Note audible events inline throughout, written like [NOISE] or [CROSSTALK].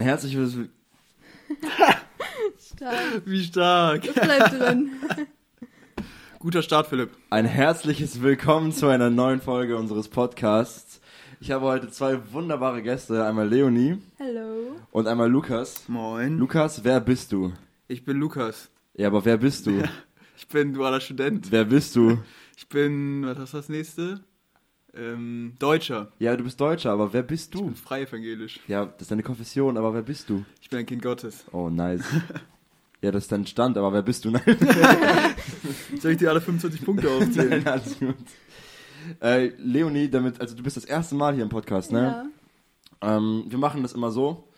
Herzlich willkommen. Stark. Wie stark. Das bleibt drin. [LAUGHS] Guter Start, Philipp. Ein herzliches Willkommen zu einer neuen Folge unseres Podcasts. Ich habe heute zwei wunderbare Gäste, einmal Leonie Hello. und einmal Lukas. Moin. Lukas, wer bist du? Ich bin Lukas. Ja, aber wer bist du? [LAUGHS] Ich bin dualer Student. Wer bist du? Ich bin, was ist das nächste? Ähm, Deutscher. Ja, du bist Deutscher, aber wer bist du? Frei evangelisch. Ja, das ist deine Konfession, aber wer bist du? Ich bin ein Kind Gottes. Oh, nice. [LAUGHS] Ja, das ist dein Stand, aber wer bist du? Nein, [LAUGHS] Soll ich dir alle 25 Punkte aufzählen? [LAUGHS] nein alles gut. Äh, Leonie, damit, also du bist das erste Mal hier im Podcast, ne? Ja. Ähm, wir machen das immer so.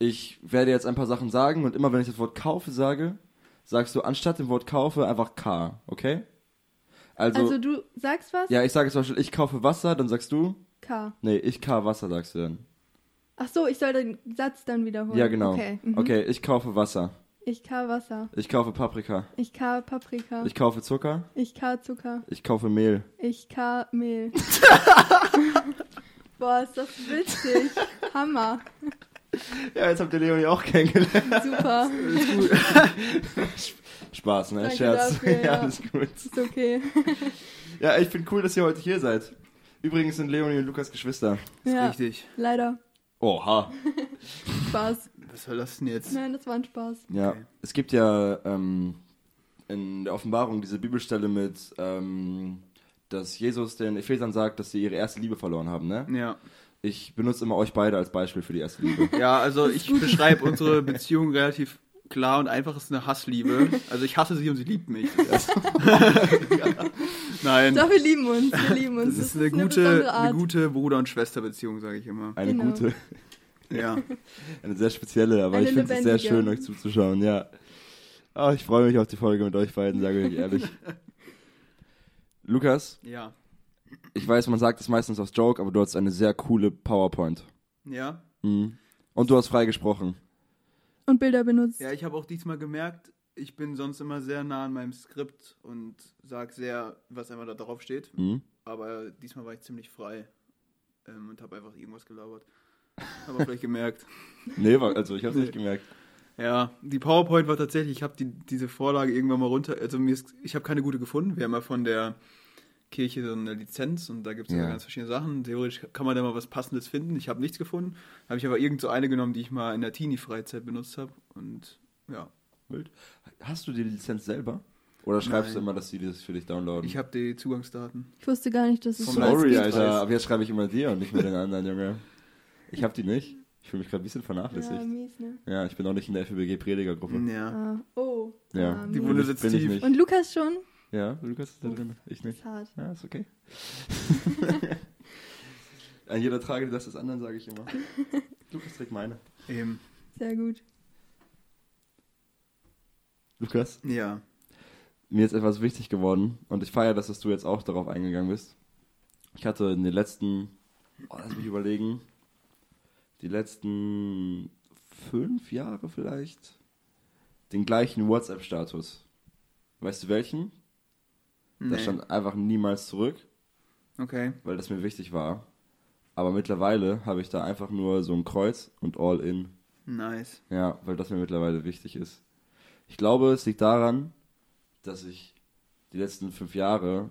Ich werde jetzt ein paar Sachen sagen und immer wenn ich das Wort kaufe sage, sagst du anstatt dem Wort kaufe einfach K, okay? Also, Also du sagst was? ja, ich sage zum Beispiel, ich kaufe Wasser, dann sagst du, K. nee, ich K Wasser, sagst du dann. Ach so, ich soll den Satz dann wiederholen. Ja, genau. Okay. mhm. Okay, ich kaufe Wasser. Ich K Wasser. Ich kaufe Paprika. Ich K Paprika. Ich kaufe Zucker. Ich K Zucker. Ich kaufe Mehl. Ich K Mehl. [LAUGHS] Boah, ist das witzig. Hammer. Ja, jetzt habt ihr Leonie auch kennengelernt. Super. [LAUGHS] Spaß, ne? Danke Scherz. dafür, [LAUGHS] ja, ja. alles gut. Ist okay. [LAUGHS] Ja, ich finde cool, dass ihr heute hier seid. Übrigens sind Leonie und Lukas Geschwister. Ja, Richtig. leider. Oha. [LAUGHS] Spaß. Was soll das denn jetzt? Nein, das war ein Spaß. Ja, Okay. es gibt ja ähm, in der Offenbarung diese Bibelstelle mit, ähm, dass Jesus den Ephesern sagt, dass sie ihre erste Liebe verloren haben, ne? Ja. Ich benutze immer euch beide als Beispiel für die erste Liebe. Ja, also ich beschreibe unsere Beziehung relativ klar und einfach. Es ist eine Hassliebe. Also ich hasse sie und sie liebt mich. [LAUGHS] Das ist Nein. Doch, wir lieben uns. Wir lieben uns. Das ist eine gute, besondere Art. eine gute Bruder- und Schwesterbeziehung, sage ich immer. Eine Genau. gute, Ja. eine sehr spezielle, aber Eine ich finde es sehr schön, euch zuzuschauen, ja. Ah, ich freue mich auf die Folge mit euch beiden, sage ich euch ehrlich. [LAUGHS] Lukas, Ja. ich weiß, man sagt es meistens aus Joke, aber du hast eine sehr coole PowerPoint. Ja. Mhm. Und du hast frei gesprochen. Und Bilder benutzt. Ja, ich habe auch diesmal gemerkt, ich bin sonst immer sehr nah an meinem Skript und sag sehr, was einfach da drauf steht. Mhm. Aber diesmal war ich ziemlich frei ähm, und habe einfach irgendwas gelabert. Aber vielleicht gemerkt. [LAUGHS] Nee, war, also ich habe es Nee. nicht gemerkt. Ja, die PowerPoint war tatsächlich, ich habe die, diese Vorlage irgendwann mal runter, also mir ist, ich habe keine gute gefunden. Wir haben ja von der Kirche so eine Lizenz und da gibt es Ja. ja. ganz verschiedene Sachen. Theoretisch kann man da mal was Passendes finden. Ich habe nichts gefunden. Habe ich aber irgend so eine genommen, die ich mal in der Teenie-Freizeit benutzt habe. Und ja, Wild. Hast du die Lizenz selber? Oder schreibst du Nein. immer, dass die das für dich downloaden? ich habe die Zugangsdaten. Ich wusste gar nicht, dass es Vom sowas Sorry. Alter. Aber jetzt schreibe ich immer dir und nicht mit den anderen, Junge. Ich habe die nicht. Ich fühle mich gerade ein bisschen Ja, vernachlässigt. mies, ne? Ja, ich bin auch nicht in der FBG-Predigergruppe. Ja. Ah, oh. Ja. Ah, Die. Wunde Bin ich- sitzt tief. nicht. Und Lukas schon? Ja, Lukas ist da drin. Ich nicht. Ist hart. Ja, ist okay. [LAUGHS] [LAUGHS] An jeder Trage das des anderen, sage ich immer. Lukas trägt meine. Eben. Sehr gut. Lukas, Ja. mir ist etwas wichtig geworden und ich feiere, dass du jetzt auch darauf eingegangen bist. Ich hatte in den letzten, oh, lass mich überlegen, die letzten fünf Jahre vielleicht den gleichen WhatsApp-Status. Weißt du welchen? Da Nee. stand einfach niemals zurück, Okay. weil das mir wichtig war. Aber mittlerweile habe ich da einfach nur so ein Kreuz und All in. Nice. Ja, weil das mir mittlerweile wichtig ist. Ich glaube, es liegt daran, dass ich die letzten fünf Jahre,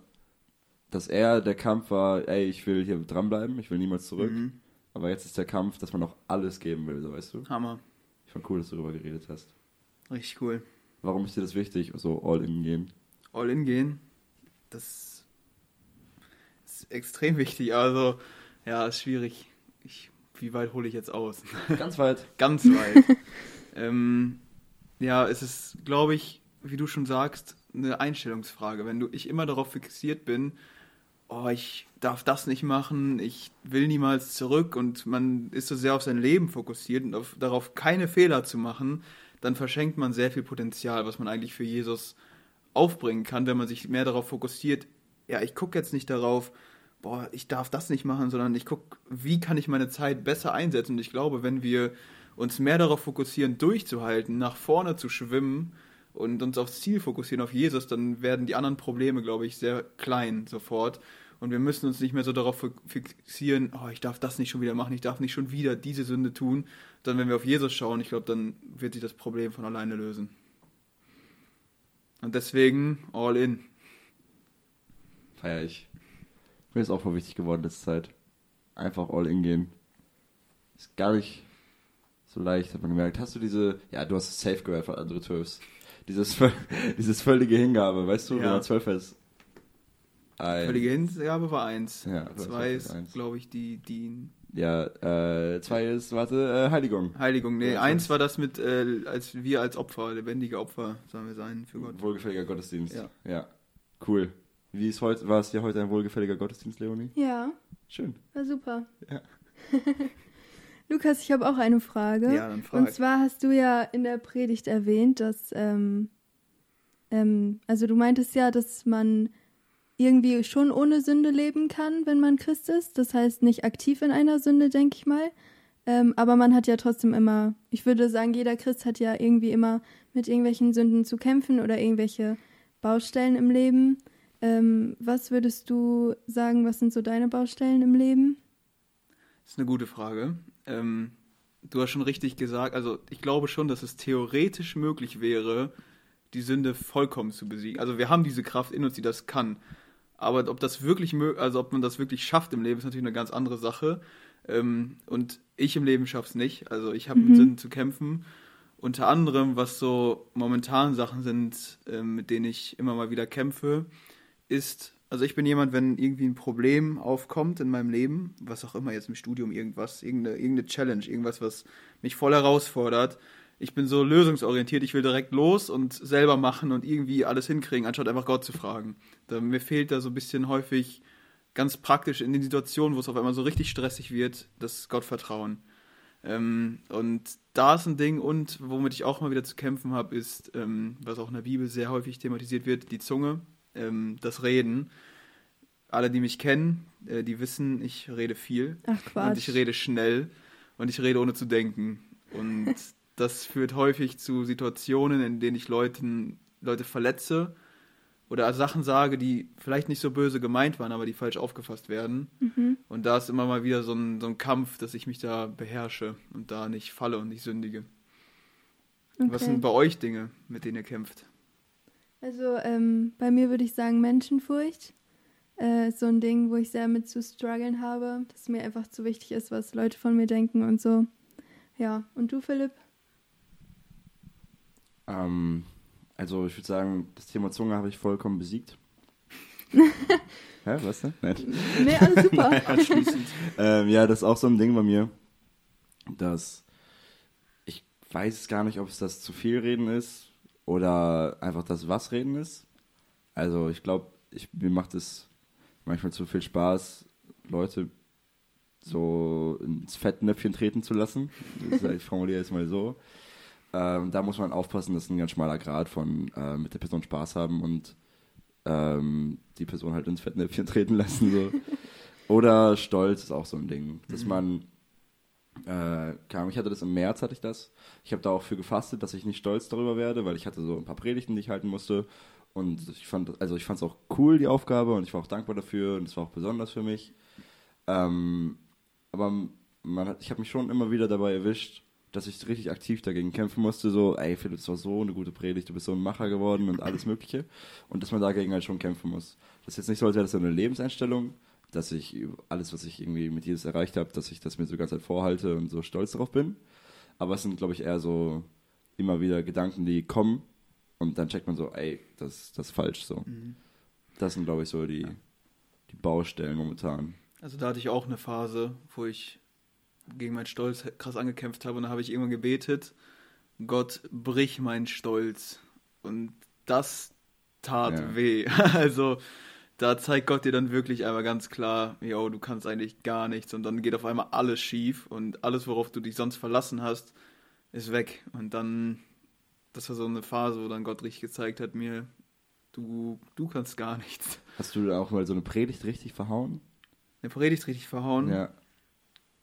dass eher der Kampf war, ey, ich will hier dranbleiben, ich will niemals zurück. Mhm. Aber jetzt ist der Kampf, dass man noch alles geben will, so weißt du. Hammer. Ich fand cool, dass du darüber geredet hast. Richtig cool. Warum ist dir das wichtig, so all in gehen? All in gehen, das ist extrem wichtig. Also, ja, ist schwierig. Ich, wie weit hole ich jetzt aus? [LAUGHS] Ganz weit. Ganz weit. [LAUGHS] ähm, ja, es ist, glaube ich, wie du schon sagst, eine Einstellungsfrage. Wenn du ich immer darauf fixiert bin, oh, ich darf das nicht machen, ich will niemals zurück und man ist so sehr auf sein Leben fokussiert und auf, darauf keine Fehler zu machen, dann verschenkt man sehr viel Potenzial, was man eigentlich für Jesus aufbringen kann, wenn man sich mehr darauf fokussiert, ja, ich gucke jetzt nicht darauf, boah, ich darf das nicht machen, sondern ich gucke, wie kann ich meine Zeit besser einsetzen. Und ich glaube, wenn wir uns mehr darauf fokussieren, durchzuhalten, nach vorne zu schwimmen und uns aufs Ziel fokussieren, auf Jesus, dann werden die anderen Probleme, glaube ich, sehr klein sofort. Und wir müssen uns nicht mehr so darauf fi- fixieren, oh, ich darf das nicht schon wieder machen, ich darf nicht schon wieder diese Sünde tun. Dann, wenn wir auf Jesus schauen, ich glaube, dann wird sich das Problem von alleine lösen. Und deswegen all in. Feier ich. Mir ist auch voll wichtig geworden letzte Zeit. Einfach all in gehen. Ist gar nicht so leicht, hat man gemerkt. Hast du diese, ja, du hast es safe gehört von andere Twelves. Dieses, [LAUGHS] dieses völlige Hingabe, weißt du, wenn Ja. man zwölf ist. Ein, Völlige Hingabe war eins. Ja, Zwei ist eins. glaube ich, die, die Ja, äh, zwei ist, warte, äh, Heiligung. Heiligung. Nee, Ja, eins war das mit, äh, als wir als Opfer, lebendige Opfer, sollen wir sein für Gott. Wohlgefälliger Gottesdienst. Ja. ja. Cool. Wie ist heute, war es dir heute ein wohlgefälliger Gottesdienst, Leonie? Ja, Schön. war super. Ja. [LAUGHS] [LAUGHS] Lukas, ich habe auch eine Frage. Ja, dann Und frag. zwar hast du ja in der Predigt erwähnt, dass, ähm, ähm, also du meintest ja, dass man irgendwie schon ohne Sünde leben kann, wenn man Christ ist. Das heißt nicht aktiv in einer Sünde, denke ich mal. Ähm, aber man hat ja trotzdem immer, ich würde sagen, jeder Christ hat ja irgendwie immer mit irgendwelchen Sünden zu kämpfen oder irgendwelche Baustellen im Leben. Ähm, was würdest du sagen, was sind so deine Baustellen im Leben? Das ist eine gute Frage. Ähm, du hast schon richtig gesagt, also ich glaube schon, dass es theoretisch möglich wäre, die Sünde vollkommen zu besiegen. Also wir haben diese Kraft in uns, die das kann. Aber ob das wirklich also ob man das wirklich schafft im Leben, ist natürlich eine ganz andere Sache. Ähm, und ich im Leben schaff's nicht. Also ich habe Mhm. mit Sünden zu kämpfen. Unter anderem, was so momentan Sachen sind, ähm, mit denen ich immer mal wieder kämpfe, ist, also ich bin jemand, wenn irgendwie ein Problem aufkommt in meinem Leben, was auch immer jetzt im Studium irgendwas, irgendeine, irgendeine Challenge, irgendwas, was mich voll herausfordert, ich bin so lösungsorientiert, ich will direkt los und selber machen und irgendwie alles hinkriegen, anstatt einfach Gott zu fragen. Da, mir fehlt da so ein bisschen häufig ganz praktisch in den Situationen, wo es auf einmal so richtig stressig wird, das Gottvertrauen. Ähm, und da ist ein Ding und womit ich auch mal wieder zu kämpfen habe, ist, ähm, was auch in der Bibel sehr häufig thematisiert wird, die Zunge, ähm, das Reden. Alle, die mich kennen, äh, die wissen, ich rede viel Ach und Quatsch. ich rede schnell und ich rede ohne zu denken. Und das führt häufig zu Situationen, in denen ich Leuten, Leute verletze oder Sachen sage, die vielleicht nicht so böse gemeint waren, aber die falsch aufgefasst werden. Mhm. Und da ist immer mal wieder so ein, so ein Kampf, dass ich mich da beherrsche und da nicht falle und nicht sündige. Was Okay. sind bei euch Dinge, mit denen ihr kämpft? Also ähm, bei mir würde ich sagen Menschenfurcht. Äh, so ein Ding, wo ich sehr mit zu strugglen habe, dass mir einfach zu wichtig ist, was Leute von mir denken und so. Ja, und du, Philipp? Ähm, also ich würde sagen, das Thema Zunge habe ich vollkommen besiegt. [LAUGHS] Hä, was denn? Nein. Nee, alles super. [LAUGHS] Abschließend. Ähm, ja, das ist auch so ein Ding bei mir, dass ich weiß gar nicht, ob es das zu viel reden ist oder einfach das was reden ist. Also ich glaube, ich, mir macht es manchmal zu viel Spaß, Leute so ins Fettnäpfchen treten zu lassen. Ich formuliere es mal so. Ähm, da muss man aufpassen, das ist ein ganz schmaler Grad von äh, mit der Person Spaß haben und ähm, die Person halt ins Fettnäpfchen treten lassen. So. [LAUGHS] Oder Stolz ist auch so ein Ding, dass Mhm. man, äh, Ahnung, ich hatte das im März, hatte ich das. Ich habe da auch für gefastet, dass ich nicht stolz darüber werde, weil ich hatte so ein paar Predigten, die ich halten musste. Und ich fand, also ich fand es auch cool, die Aufgabe, und ich war auch dankbar dafür und es war auch besonders für mich. Ähm, aber man hat, ich habe mich schon immer wieder dabei erwischt, dass ich richtig aktiv dagegen kämpfen musste, so, ey Philipp, das war so eine gute Predigt, du bist so ein Macher geworden und alles Mögliche. Und dass man dagegen halt schon kämpfen muss. Das ist jetzt nicht so, als wäre das so eine Lebenseinstellung, dass ich alles, was ich irgendwie mit Jesus erreicht habe, dass ich das mir so ganz Zeit vorhalte und so stolz darauf bin. Aber es sind, glaube ich, eher so immer wieder Gedanken, die kommen und dann checkt man so, ey, das, das ist falsch so. Mhm. Das sind, glaube ich, so die, die Baustellen momentan. Also da hatte ich auch eine Phase, wo ich gegen meinen Stolz krass angekämpft habe und da habe ich irgendwann gebetet, Gott, brich meinen Stolz. Und das tat Ja. weh. [LAUGHS] Also da zeigt Gott dir dann wirklich einmal ganz klar, yo, du kannst eigentlich gar nichts und dann geht auf einmal alles schief und alles, worauf du dich sonst verlassen hast, ist weg. Und dann, das war so eine Phase, wo dann Gott richtig gezeigt hat mir, du, du kannst gar nichts. Hast du auch mal so eine Predigt richtig verhauen? Eine Predigt richtig verhauen. Ja.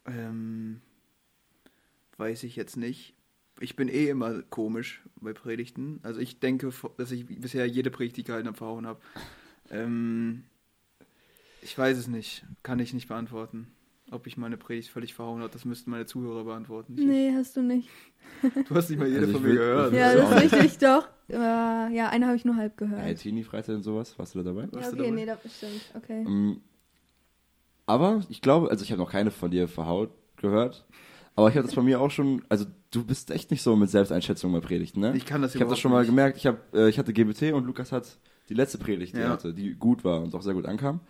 Ähm, weiß ich jetzt nicht. Ich bin eh immer komisch bei Predigten. Also ich denke, dass ich bisher jede Predigt, die ich gehalten habe, verhauen habe. Ähm, Ich weiß es nicht. Kann ich nicht beantworten. Ob ich meine Predigt völlig verhauen habe, das müssten meine Zuhörer beantworten. Ich- Nee, hast du nicht. [LAUGHS] Du hast nicht mal jede Also von mir gehört. Ja, das ist richtig, doch. Äh, ja, eine habe ich nur halb gehört. Hey, Teenie-Freizeit und sowas, warst du da dabei? ja, okay, dabei? nee, das stimmt. Okay. Ähm, Aber ich glaube, also ich habe noch keine von dir verhaut gehört. Aber ich habe das von mir auch schon, also du bist echt nicht so mit Selbsteinschätzung bei Predigten, ne? Ich kann das Ich habe das schon mal nicht. gemerkt. Ich, hab, äh, ich hatte GBT und Lukas hat die letzte Predigt, die Ja. er hatte, die gut war und auch sehr gut ankam.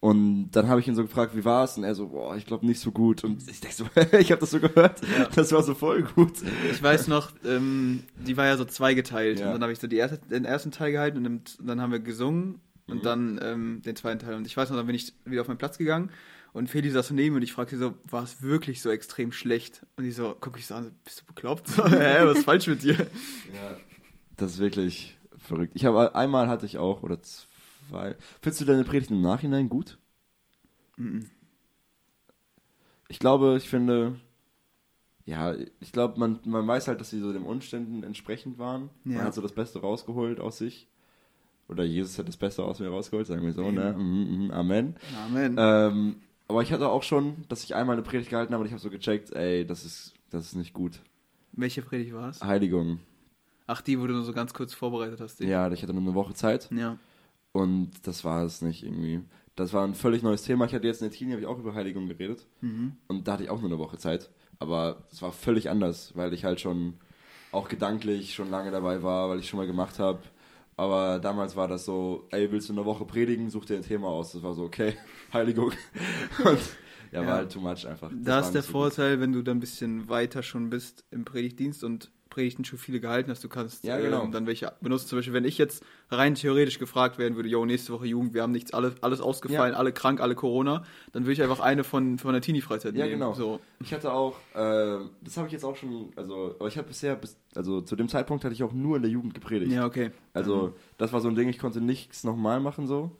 Und dann habe ich ihn so gefragt, wie war es? Und er so, boah, ich glaube nicht so gut. Und ich denke so, [LAUGHS] ich habe das so gehört, Ja. das war so voll gut. Ich weiß noch, ähm, die war ja so zweigeteilt. Ja. Und dann habe ich so die erste, den ersten Teil gehalten und dann haben wir gesungen und Mhm. dann ähm, den zweiten Teil. Und ich weiß noch, dann bin ich wieder auf meinen Platz gegangen und Feli saß so neben mir und ich fragte sie so, war es wirklich so extrem schlecht? Und die so, guck ich so an, bist du bekloppt? [LAUGHS] So, Hä, was ist falsch mit dir? Ja. Das ist wirklich verrückt. Ich habe einmal hatte ich auch, oder zwei. Findest du deine Predigt im Nachhinein gut? Mhm. Ich glaube, ich finde, ja, ich glaube, man, man weiß halt, dass sie so den Umständen entsprechend waren. Man Ja. hat so das Beste rausgeholt aus sich. Oder Jesus hat das Beste aus mir rausgeholt, sagen wir so, ne? Mhm, mhm, Amen. Amen. Ähm, aber ich hatte auch schon, dass ich einmal eine Predigt gehalten habe und ich habe so gecheckt, ey, das ist, das ist nicht gut. Welche Predigt war es? Heiligung. Ach, die, wo du nur so ganz kurz vorbereitet hast. die. Ja, ich hatte nur eine Woche Zeit. Ja. Und das war es nicht irgendwie. Das war ein völlig neues Thema. Ich hatte jetzt in der Teenie, habe ich auch über Heiligung geredet. Mhm. Und da hatte ich auch nur eine Woche Zeit. Aber es war völlig anders, weil ich halt schon auch gedanklich schon lange dabei war, weil ich schon mal gemacht habe. Aber damals war das so, ey, willst du eine Woche predigen, such dir ein Thema aus. Das war so, okay, [LAUGHS] Heiligung. [LAUGHS] Und ja, war Ja. halt too much einfach. Das Da ist der so gut. Vorteil, wenn du dann ein bisschen weiter schon bist im Predigtdienst und Predigten schon viele gehalten hast, du kannst Ja, genau. ähm, dann welche benutzen. Zum Beispiel, wenn ich jetzt rein theoretisch gefragt werden würde, yo, nächste Woche Jugend, wir haben nichts, alles, alles ausgefallen, alle krank, alle Corona, dann würde ich einfach eine von, von der Teenie-Freizeit Ja, nehmen. genau. So. Ich hatte auch, äh, das habe ich jetzt auch schon, also, aber ich habe bisher, bis, also zu dem Zeitpunkt hatte ich auch nur in der Jugend gepredigt. Ja, okay. Also, das war so ein Ding, ich konnte nichts nochmal machen so.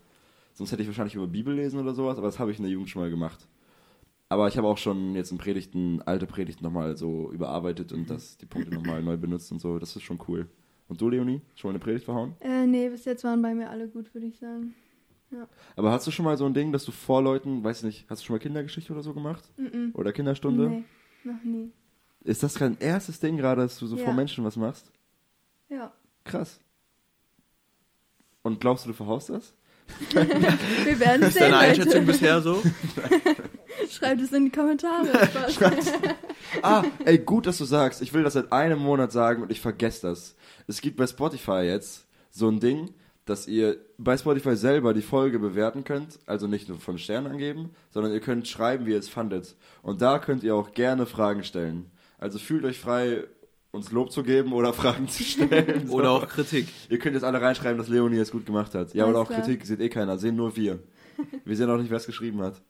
Sonst hätte ich wahrscheinlich über Bibel lesen oder sowas, aber das habe ich in der Jugend schon mal gemacht. Aber ich habe auch schon jetzt in Predigten, alte Predigten nochmal so überarbeitet und das, die Punkte nochmal neu benutzt und so. Das ist schon cool. Und du, Leonie? Schon mal eine Predigt verhauen? Äh, nee, bis jetzt waren bei mir alle gut, würde ich sagen. Aber hast du schon mal so ein Ding, dass du vor Leuten, weiß nicht, hast du schon mal Kindergeschichte oder so gemacht? Mm Oder Kinderstunde? Nee, noch nie. Ist das dein erstes Ding gerade, dass du so vor Ja. Menschen was machst? Ja. Krass. Und glaubst du, du verhaust das? [LAUGHS] Wir werden Ist sehen, deine Einschätzung Leute. bisher so? [LAUGHS] Schreibt es in die Kommentare. [LAUGHS] Spaß. Ah, ey, gut, dass du sagst. Ich will das seit einem Monat sagen und ich vergesse das. Es gibt bei Spotify jetzt so ein Ding, dass ihr bei Spotify selber die Folge bewerten könnt. Also nicht nur von Sternen angeben, sondern ihr könnt schreiben, wie ihr es fandet. Und da könnt ihr auch gerne Fragen stellen. Also fühlt euch frei, uns Lob zu geben oder [LAUGHS] Fragen zu stellen. [LAUGHS] Oder So. auch Kritik. Ihr könnt jetzt alle reinschreiben, dass Leonie es gut gemacht hat. Ja, Alles oder auch klar. Kritik, seht eh keiner, sehen nur wir. Wir sehen auch nicht, wer es geschrieben hat.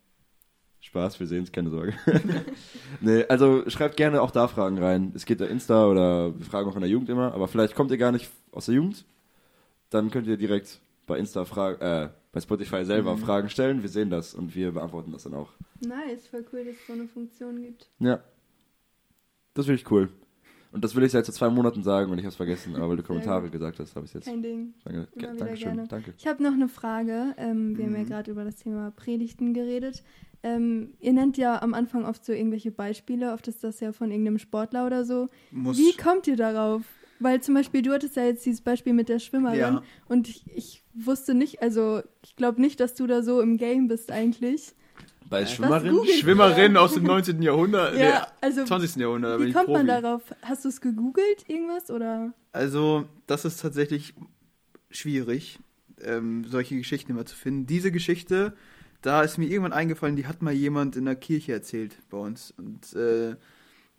Spaß, wir sehen es, keine Sorge. [LAUGHS] nee, also schreibt gerne auch da Fragen rein. Es geht da Insta oder wir fragen auch in der Jugend immer, aber vielleicht kommt ihr gar nicht aus der Jugend. Dann könnt ihr direkt bei Insta Fragen, äh, bei Spotify selber Mhm. Fragen stellen. Wir sehen das und wir beantworten das dann auch. Nice, voll cool, dass es so eine Funktion gibt. Ja. Das finde ich cool. Und das will ich seit so zwei Monaten sagen und ich habe es vergessen, aber weil du Kommentare gesagt hast, habe ich es jetzt. Kein Ding. Danke, Immer Dankeschön, gerne. danke. Ich habe noch eine Frage. Ähm, wir haben ja Mhm. gerade über das Thema Predigten geredet. Ähm, ihr nennt ja am Anfang oft so irgendwelche Beispiele. Oft ist das ja von irgendeinem Sportler oder so. Muss, Wie kommt ihr darauf? Weil zum Beispiel, du hattest ja jetzt dieses Beispiel mit der Schwimmerin Ja. und ich, ich wusste nicht, also ich glaube nicht, dass du da so im Game bist eigentlich. Bei Was Schwimmerin? Schwimmerin aus dem 19. Jahrhundert, Ja, also nee, 20. Jahrhundert, wie ich kommt man darauf? Hast du es gegoogelt, irgendwas? Oder? Also, das ist tatsächlich schwierig, ähm, solche Geschichten immer zu finden. Diese Geschichte, da ist mir irgendwann eingefallen, die hat mal jemand in der Kirche erzählt bei uns. Und äh,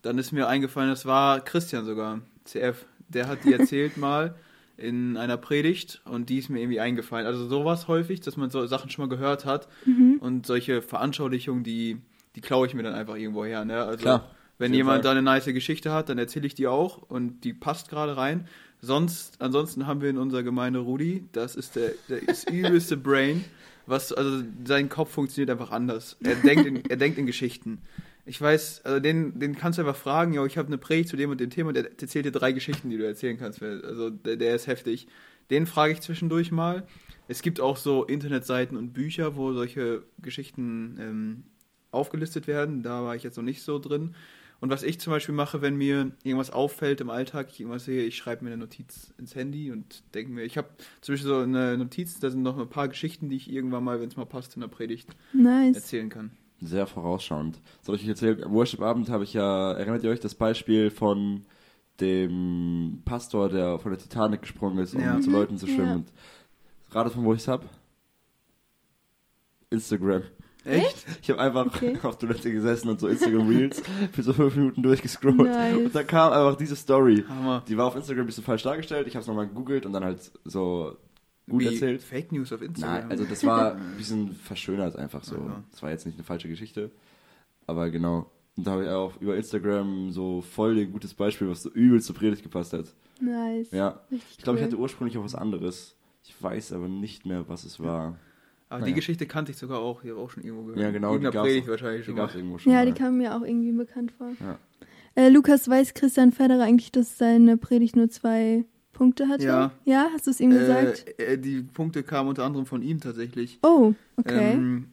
dann ist mir eingefallen, das war Christian sogar, CF. Der hat die [LAUGHS] erzählt mal in einer Predigt und die ist mir irgendwie eingefallen. Also sowas häufig, dass man so Sachen schon mal gehört hat Mhm. und solche Veranschaulichungen, die, die klaue ich mir dann einfach irgendwo her. Ne? Also Klar, wenn jemand Fall. da eine nice Geschichte hat, dann erzähle ich die auch und die passt gerade rein. Sonst, ansonsten haben wir in unserer Gemeinde Rudi, das ist der, der ist übelste Brain, was, also sein Kopf funktioniert einfach anders. Er denkt in, er denkt in Geschichten. Ich weiß, also den, den kannst du einfach fragen, ja, ich habe eine Predigt zu dem und dem Thema und der erzählt dir drei Geschichten, die du erzählen kannst. Also der, der ist heftig. Den frage ich zwischendurch mal. Es gibt auch so Internetseiten und Bücher, wo solche Geschichten ähm, aufgelistet werden. Da war ich jetzt noch nicht so drin. Und was ich zum Beispiel mache, wenn mir irgendwas auffällt im Alltag, ich irgendwas sehe, ich schreibe mir eine Notiz ins Handy und denke mir, ich habe zum Beispiel so eine Notiz, da sind noch ein paar Geschichten, die ich irgendwann mal, wenn es mal passt, in der Predigt Nice. erzählen kann. Sehr vorausschauend. Soll ich euch erzählen, am Worship-Abend habe ich ja, erinnert ihr euch das Beispiel von dem Pastor, der von der Titanic gesprungen ist, um Ja. zu Leuten zu schwimmen. Ja. Und ratet von wo ich es hab? Instagram. Echt? Ich habe einfach Okay. [LAUGHS] auf Toilette gesessen und so Instagram Reels für so fünf Minuten durchgescrollt. Nice. Und da kam einfach diese Story. Hammer. Die war auf Instagram ein bisschen falsch dargestellt. Ich habe es nochmal gegoogelt und dann halt so gut Wie erzählt. Fake News auf Instagram. Nein, also das war [LAUGHS] ein bisschen verschönert einfach so. Ja. Das war jetzt nicht eine falsche Geschichte. Aber genau. Und da habe ich auch über Instagram so voll ein gutes Beispiel, was so übel zur Predigt gepasst hat. Nice. Ja. Richtig Ich glaube, ich cool. hatte ursprünglich auch was anderes. Ich weiß aber nicht mehr, was es war. Aber Naja. die Geschichte kannte ich sogar auch, die habe ich auch schon irgendwo gehört. Ja, genau, die Irgendeiner gab's Predigt wahrscheinlich Die schon mal. irgendwo schon Ja, mal. die kam mir auch irgendwie bekannt vor. Ja. Äh, Lukas, weiß Christian Federer eigentlich, dass seine Predigt nur zwei Punkte hatte? Ja. Ja, hast du es ihm gesagt? Äh, äh, die Punkte kamen unter anderem von ihm tatsächlich. Oh, okay. Ähm,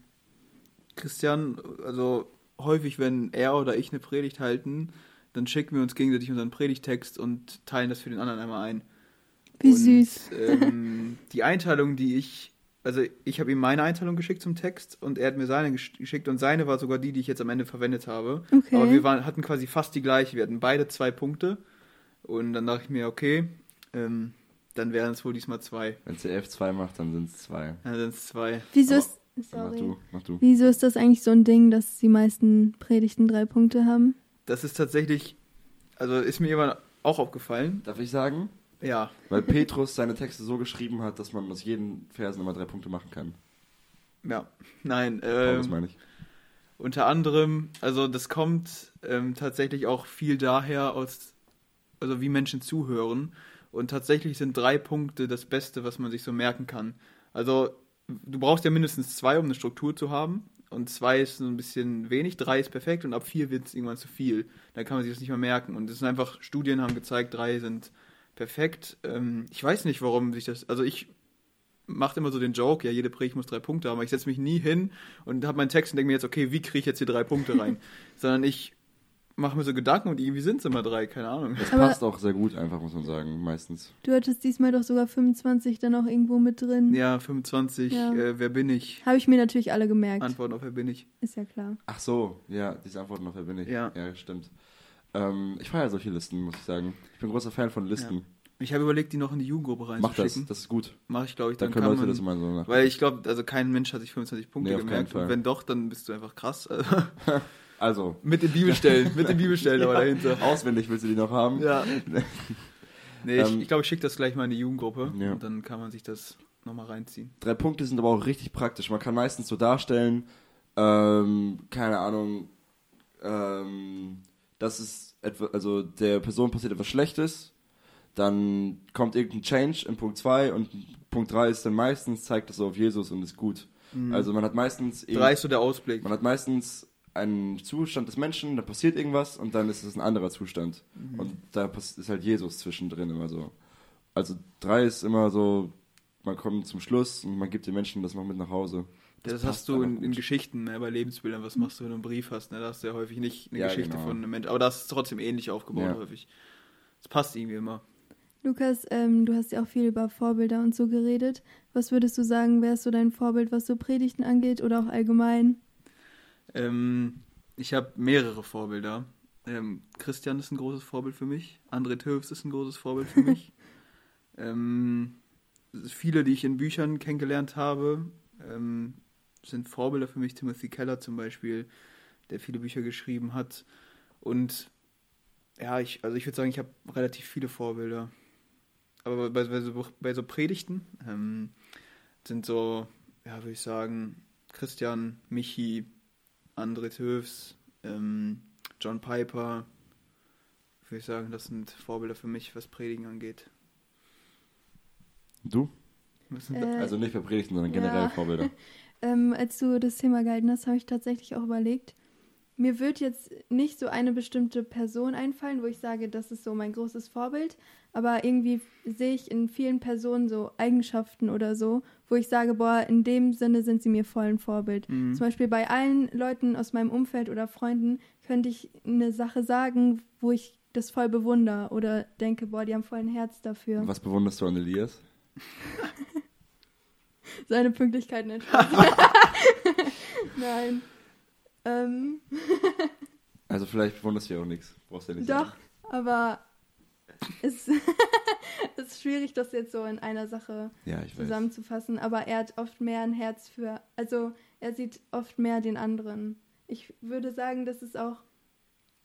Christian, also häufig, wenn er oder ich eine Predigt halten, dann schicken wir uns gegenseitig unseren Predigtext und teilen das für den anderen einmal ein. Wie und, süß. Ähm, die Einteilung, die ich, also ich habe ihm meine Einteilung geschickt zum Text und er hat mir seine gesch- geschickt und seine war sogar die, die ich jetzt am Ende verwendet habe. Okay. Aber wir waren, hatten quasi fast die gleiche. Wir hatten beide zwei Punkte und dann dachte ich mir, okay, ähm, dann wären es wohl diesmal zwei. Wenn CF 2 macht, dann sind es zwei. Dann sind es zwei. Wieso ist. Dann Mach Sorry. du, mach du. Wieso ist das eigentlich so ein Ding, dass die meisten Predigten drei Punkte haben? Das ist tatsächlich, also ist mir immer auch aufgefallen. Darf ich sagen? Ja, Weil Petrus seine Texte so geschrieben hat, dass man aus jedem Versen immer drei Punkte machen kann. ja, nein. Ähm, meine ich. unter anderem, also das kommt ähm, tatsächlich auch viel daher aus, also wie Menschen zuhören. Und tatsächlich sind drei Punkte das Beste, was man sich so merken kann. Also du brauchst ja mindestens zwei, um eine Struktur zu haben. Und zwei ist so ein bisschen wenig, drei ist perfekt und ab vier wird es irgendwann zu viel. Da kann man sich das nicht mehr merken. Und es sind einfach, Studien haben gezeigt, drei sind perfekt. Ähm, ich weiß nicht, warum sich das, also ich mache immer so den Joke, ja, jede Predigt muss drei Punkte haben, aber ich setze mich nie hin und habe meinen Text und denke mir jetzt, okay, wie kriege ich jetzt hier drei Punkte rein? [LAUGHS] Sondern ich mache mir so Gedanken und irgendwie sind es immer drei, keine Ahnung. Das Aber- passt auch sehr gut einfach, muss man sagen, meistens. Du hattest diesmal doch sogar 25 dann auch irgendwo mit drin. Ja, 25, Ja. Äh, wer bin ich? Habe ich mir natürlich alle gemerkt. Antworten auf wer bin ich? Ist ja klar. Ach so, ja, diese Antwort noch, wer bin ich? Ja. Ja, stimmt. Ähm, ich feiere solche Listen, muss ich sagen. Ich bin großer Fan von Listen. Ich habe überlegt, die noch in die Jugendgruppe Mach das, reinzuschicken. das ist gut. Mache ich, glaube ich, Dann, dann, können Leute man, das immer so nach. Weil ich glaube, also kein Mensch hat sich 25 Punkte Nee, gemerkt. Und wenn doch, dann bist du einfach krass. [LAUGHS] Also, mit den Bibelstellen, mit den Bibelstellen [LAUGHS] aber dahinter. auswendig willst du die noch haben? Ja. [LAUGHS] Nee, ich Ähm, ich glaube, ich schicke das gleich mal in die Jugendgruppe Ja. und dann kann man sich das nochmal reinziehen. Drei Punkte sind aber auch richtig praktisch. Man kann meistens so darstellen, ähm, keine Ahnung, ähm, dass es etwa, also der Person passiert etwas Schlechtes, dann kommt irgendein Change in Punkt 2 und Punkt 3 ist dann meistens, zeigt das so auf Jesus und ist gut. Also man hat meistens Drei ist so der Ausblick. man hat meistens einen Zustand des Menschen, da passiert irgendwas und dann ist es ein anderer Zustand. Und da ist halt Jesus zwischendrin immer so. Also drei ist immer so, man kommt zum Schluss und man gibt den Menschen das noch mit nach Hause. Das, passt hast du in, in. Geschichten, ne, bei Lebensbildern. Was machst du, wenn du einen Brief hast? Ne? Da hast du ja häufig nicht eine Ja, Geschichte genau. von einem Menschen. Aber das ist trotzdem ähnlich aufgebaut Ja. häufig. Das passt irgendwie immer. Lukas, ähm, du hast ja auch viel über Vorbilder und so geredet. Was würdest du sagen, wer ist so dein Vorbild, was so Predigten angeht oder auch allgemein? Ähm, ich habe mehrere Vorbilder. Ähm, Christian ist ein großes Vorbild für mich. André Töfs ist ein großes Vorbild für mich. [LAUGHS] ähm, viele, die ich in Büchern kennengelernt habe, ähm, sind Vorbilder für mich. Timothy Keller zum Beispiel, der viele Bücher geschrieben hat. Und ja, ich, also ich würde sagen, ich habe relativ viele Vorbilder. Aber bei, bei, so, bei so Predigten ähm, sind so, ja, würde ich sagen, Christian, Michi, André Töfs, ähm, John Piper, würde ich sagen, das sind Vorbilder für mich, was Predigen angeht. Du? Was sind Äh? Also nicht bei Predigten, sondern generell ja. Vorbilder. [LAUGHS] Ähm, als du das Thema gehalten hast, habe ich tatsächlich auch überlegt. mir wird jetzt nicht so eine bestimmte Person einfallen, wo ich sage, das ist so mein großes Vorbild, aber irgendwie sehe ich in vielen Personen so Eigenschaften oder so, wo ich sage, boah, in dem Sinne sind sie mir voll ein Vorbild. Mhm. Zum Beispiel bei allen Leuten aus meinem Umfeld oder Freunden könnte ich eine Sache sagen, wo ich das voll bewundere oder denke, boah, die haben voll ein Herz dafür. Was bewunderst du an Elias? [LAUGHS] Seine Pünktlichkeit nicht. [LAUGHS] Nein. Ähm, Also vielleicht bewunderst du ja auch nichts. Brauchst ja nicht doch, sagen. aber es [LAUGHS] es ist schwierig, das jetzt so in einer Sache Ja, ich weiß. zusammenzufassen. Aber er hat oft mehr ein Herz für, also er sieht oft mehr den anderen. Ich würde sagen, dass es auch